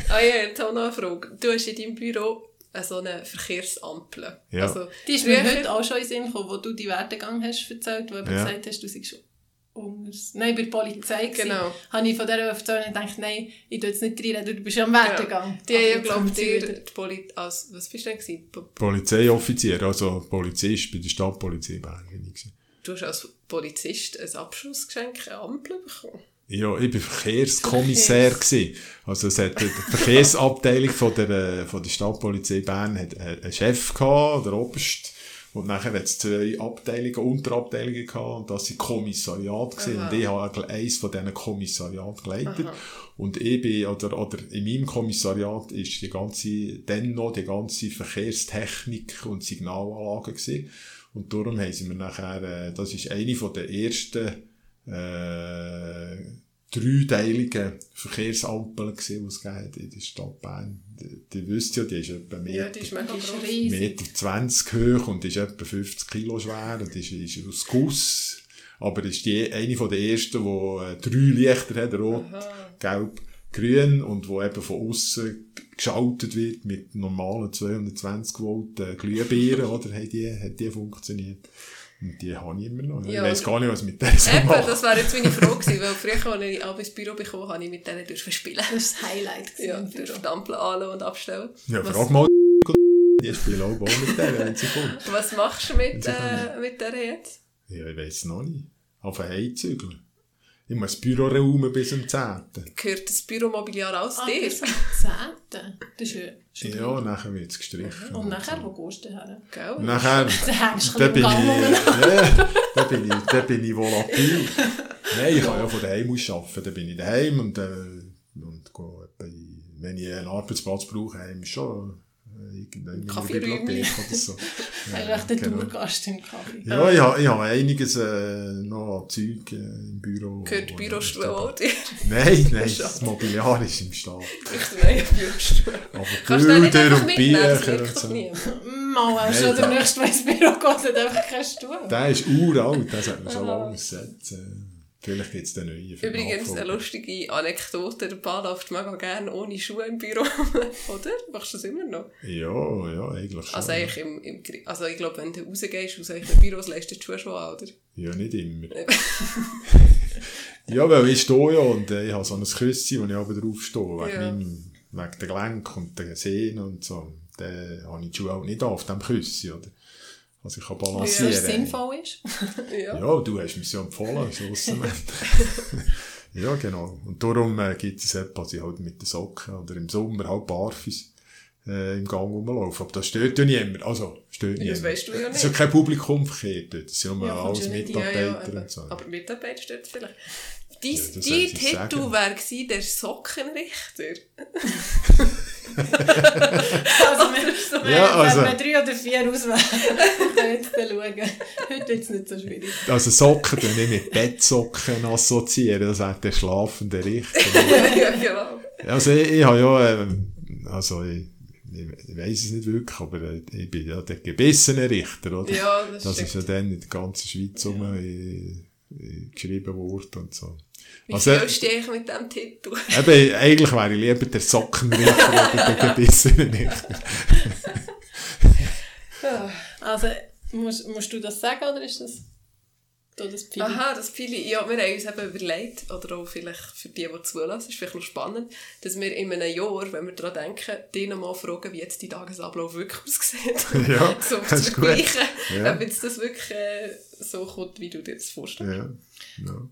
Ah ja, jetzt auch noch eine Frage. Du hast in deinem Büro so eine Verkehrsampel. Ja. Also, Die ist mir heute auch schon in Sinn gekommen, wo du die Werdegang hast erzählt, wo du Ja. gesagt hast, du seist schon unters... Nein, bei der Polizei. Genau. Habe ich von dieser und gedacht, nein, ich tue jetzt nicht reinreden, du bist ja am Werdegang. Die haben ich, wieder. die Poli als, was bist du denn gewesen? Polizeioffizier, also Polizist bei der Stadtpolizei Bern. Du hast als Polizist ein Abschlussgeschenk, eine Ampel bekommen. Ja, ich war Verkehrskommissär. gewesen. Also es hat die Verkehrsabteilung von der, äh, von der Stadtpolizei Bern hat äh, einen Chef gehabt, der Oberst. Und nachher hat es zwei Abteilungen, Unterabteilungen gehabt, und das sind Kommissariate gewesen. Aha. Und ich habe eins von diesen Kommissariaten geleitet. Und ich bin, oder, oder in meinem Kommissariat ist die ganze, dann noch die ganze Verkehrstechnik und Signalanlagen gewesen. Und darum haben sie mir nachher, äh, das ist eine von der ersten, äh, dreiteiligen Verkehrsampeln gewesen, die es hat in der Stadt Bern. Die, die wisst ja, die ist etwa Ja, Meter, die ist. Meter 20 hoch und ist etwa 50 Kilo schwer und ist, ist aus Guss. Aber ist die, eine von den ersten, die äh, drei Lichter hat, rot, gelb, grün und wo eben von außen geschaltet wird mit normalen 220 Volt äh, Glühbirnen, oder? Hat die, hat die funktioniert. Und die habe ich immer noch. Ja, ich weiss und- gar nicht, was mit der so Eben, mache. das wäre jetzt meine Frage gewesen, weil früher, als ich ab ins Büro bekommen habe ich mit denen dürfen spielen. Das war das Highlight. Ja, im Büro. dürfen die Ampel anlassen und abstellen. Ja, was, frag mal, die spielen auch Ball mit der, wenn sie kommt. was machst du mit, Sie äh, mit der jetzt? Ja, ich weiss noch nicht. Auf einen Heizügel. Ich muss das Büro räumen bis zum 10. Gehört das Büromobiliar aus Ah, dir? bis zum 10. Das ist ja Ja, nachher wird es gestrichen. Und nachher, wo gehst du her? Gell? Und nachher, Da hängst du da ein bin ich, ja, da bin ich, da bin ich volatil. Nein, ich kann ja von daheim aus arbeiten. Da bin ich daheim und, äh, und gehe wenn ich einen Arbeitsplatz brauche, heim schon irgendeine. Bibliothek oder so. Ist echt der genau. Tourgast im Kaffee. Ja, ich habe, ich habe einiges äh, noch Zeug äh, im Büro. Gehört Bürostuhl auch dir? Nein, nein, das Mobiliar ist im Staat. Ich nein, Bürostuhl. Aber Bilder und Bücher und so. Mal, Nein, schon der nächste, der ins Büro geht, hat einfach keinen Stuhl. Der ist uralt, den sollte man schon lange setzen. Vielleicht gibt es den neuen. Übrigens eine lustige Anekdote. Der Paar läuft mega gerne ohne Schuhe im Büro. Oder? Machst du das immer noch? Ja, ja, eigentlich schon. Also, eigentlich im, im, also ich glaube, wenn du rausgehst aus euren Büros, lässt du die Schuhe schon an, oder? Ja, nicht immer. ja, weil ich stehe ja und äh, ich habe so ein Küsschen, wo ich aber drauf stehe, wegen, Ja. meinem, wegen der Gelenk und der Sehnen und so. Dann habe ich die Schuhe auch nicht an, auf dem Küsschen, oder? Also ich kann Was balancieren. sinnvoll ist. Ja. Ja, du hast mir ja empfohlen, ja, genau. Und darum äh, gibt es etwas, dass ich halt mit den Socken oder im Sommer halt barfuß äh, im Gang rumlaufe. Aber das stört ja niemand. Also, stört Das niemand. weißt du ja Es ist ja nicht. kein Publikumverkehr dort. Das sind nur Ja, alles ja nicht- Ja, Mitarbeiter ja, eben. und so. Aber Mitarbeiter stört es vielleicht. Dein, Ja, das dein Titel wäre gewesen, der Sockenrichter. Also, wir, wir, Ja, also- wenn wir drei oder vier auswählen, können jetzt schauen. Heute wird es nicht so schwierig. Also Socken tun nicht mit Bettsocken assoziieren, das hat der schlafende Richter. ja, genau. also ich, ich habe ja, ähm, also ich, ich, ich weiss es nicht wirklich, aber äh, ich bin ja der gebissene Richter, oder? Ja, das, Das stimmt. ist ja dann in der ganzen Schweiz äh, äh, geschrieben worden und so. Wie Also, du dich mit diesem Titel? eben, eigentlich wäre ich lieber der Sockenrichter oder der gebissene Richter. Also, musst, musst du das sagen oder ist das, das? Aha, das viele, ja, wir haben uns eben überlegt, oder auch vielleicht für die, die zulassen, ist vielleicht noch spannend, dass wir in einem Jahr, wenn wir daran denken, die nochmal fragen, wie jetzt die Tagesablauf wirklich aussieht. Ja, so um das zu ist gut. vergleichen, Ja. ob jetzt das wirklich äh, so kommt, wie du dir das vorstellst. Ja, ja.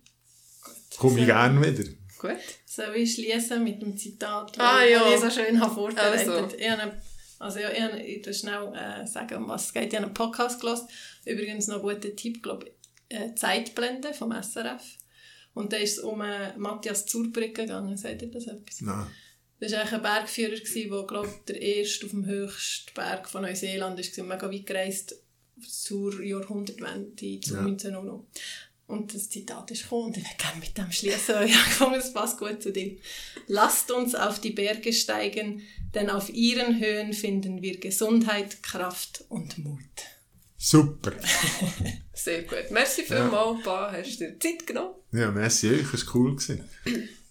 Komme ich gerne wieder. Gut. Soll ich schließen mit dem Zitat, Ah, das ja. ich so schön habe vorbereitet Also. Ich habe, also ja, ich, habe, ich will schnell äh, sagen, um was es geht. Ich habe einen Podcast gelesen. Übrigens noch ein guter Tipp, glaube ich, äh, Zeitblende vom SRF. Und da ist es um äh, Matthias Zurbrügge gegangen. Sagt ihr das etwas? Nein. Das war eigentlich ein Bergführer, der, glaube ich, der erste auf dem höchsten Berg von Neuseeland war. Mega weit gereist zur Jahrhundertwende, zu Ja. 1900. Und das Zitat ist gekommen und ich würde gerne mit dem schließen. Ich habe gefunden, es passt gut zu dir. Lasst uns auf die Berge steigen, denn auf ihren Höhen finden wir Gesundheit, Kraft und Mut. Super. Sehr gut. Merci vielmals, Pa, hast du dir Zeit genommen. Ja, merci euch, es war cool. Gewesen.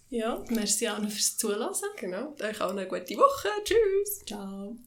Ja, merci Anna fürs Zuhören. Genau. Euch auch eine gute Woche. Tschüss. Ciao.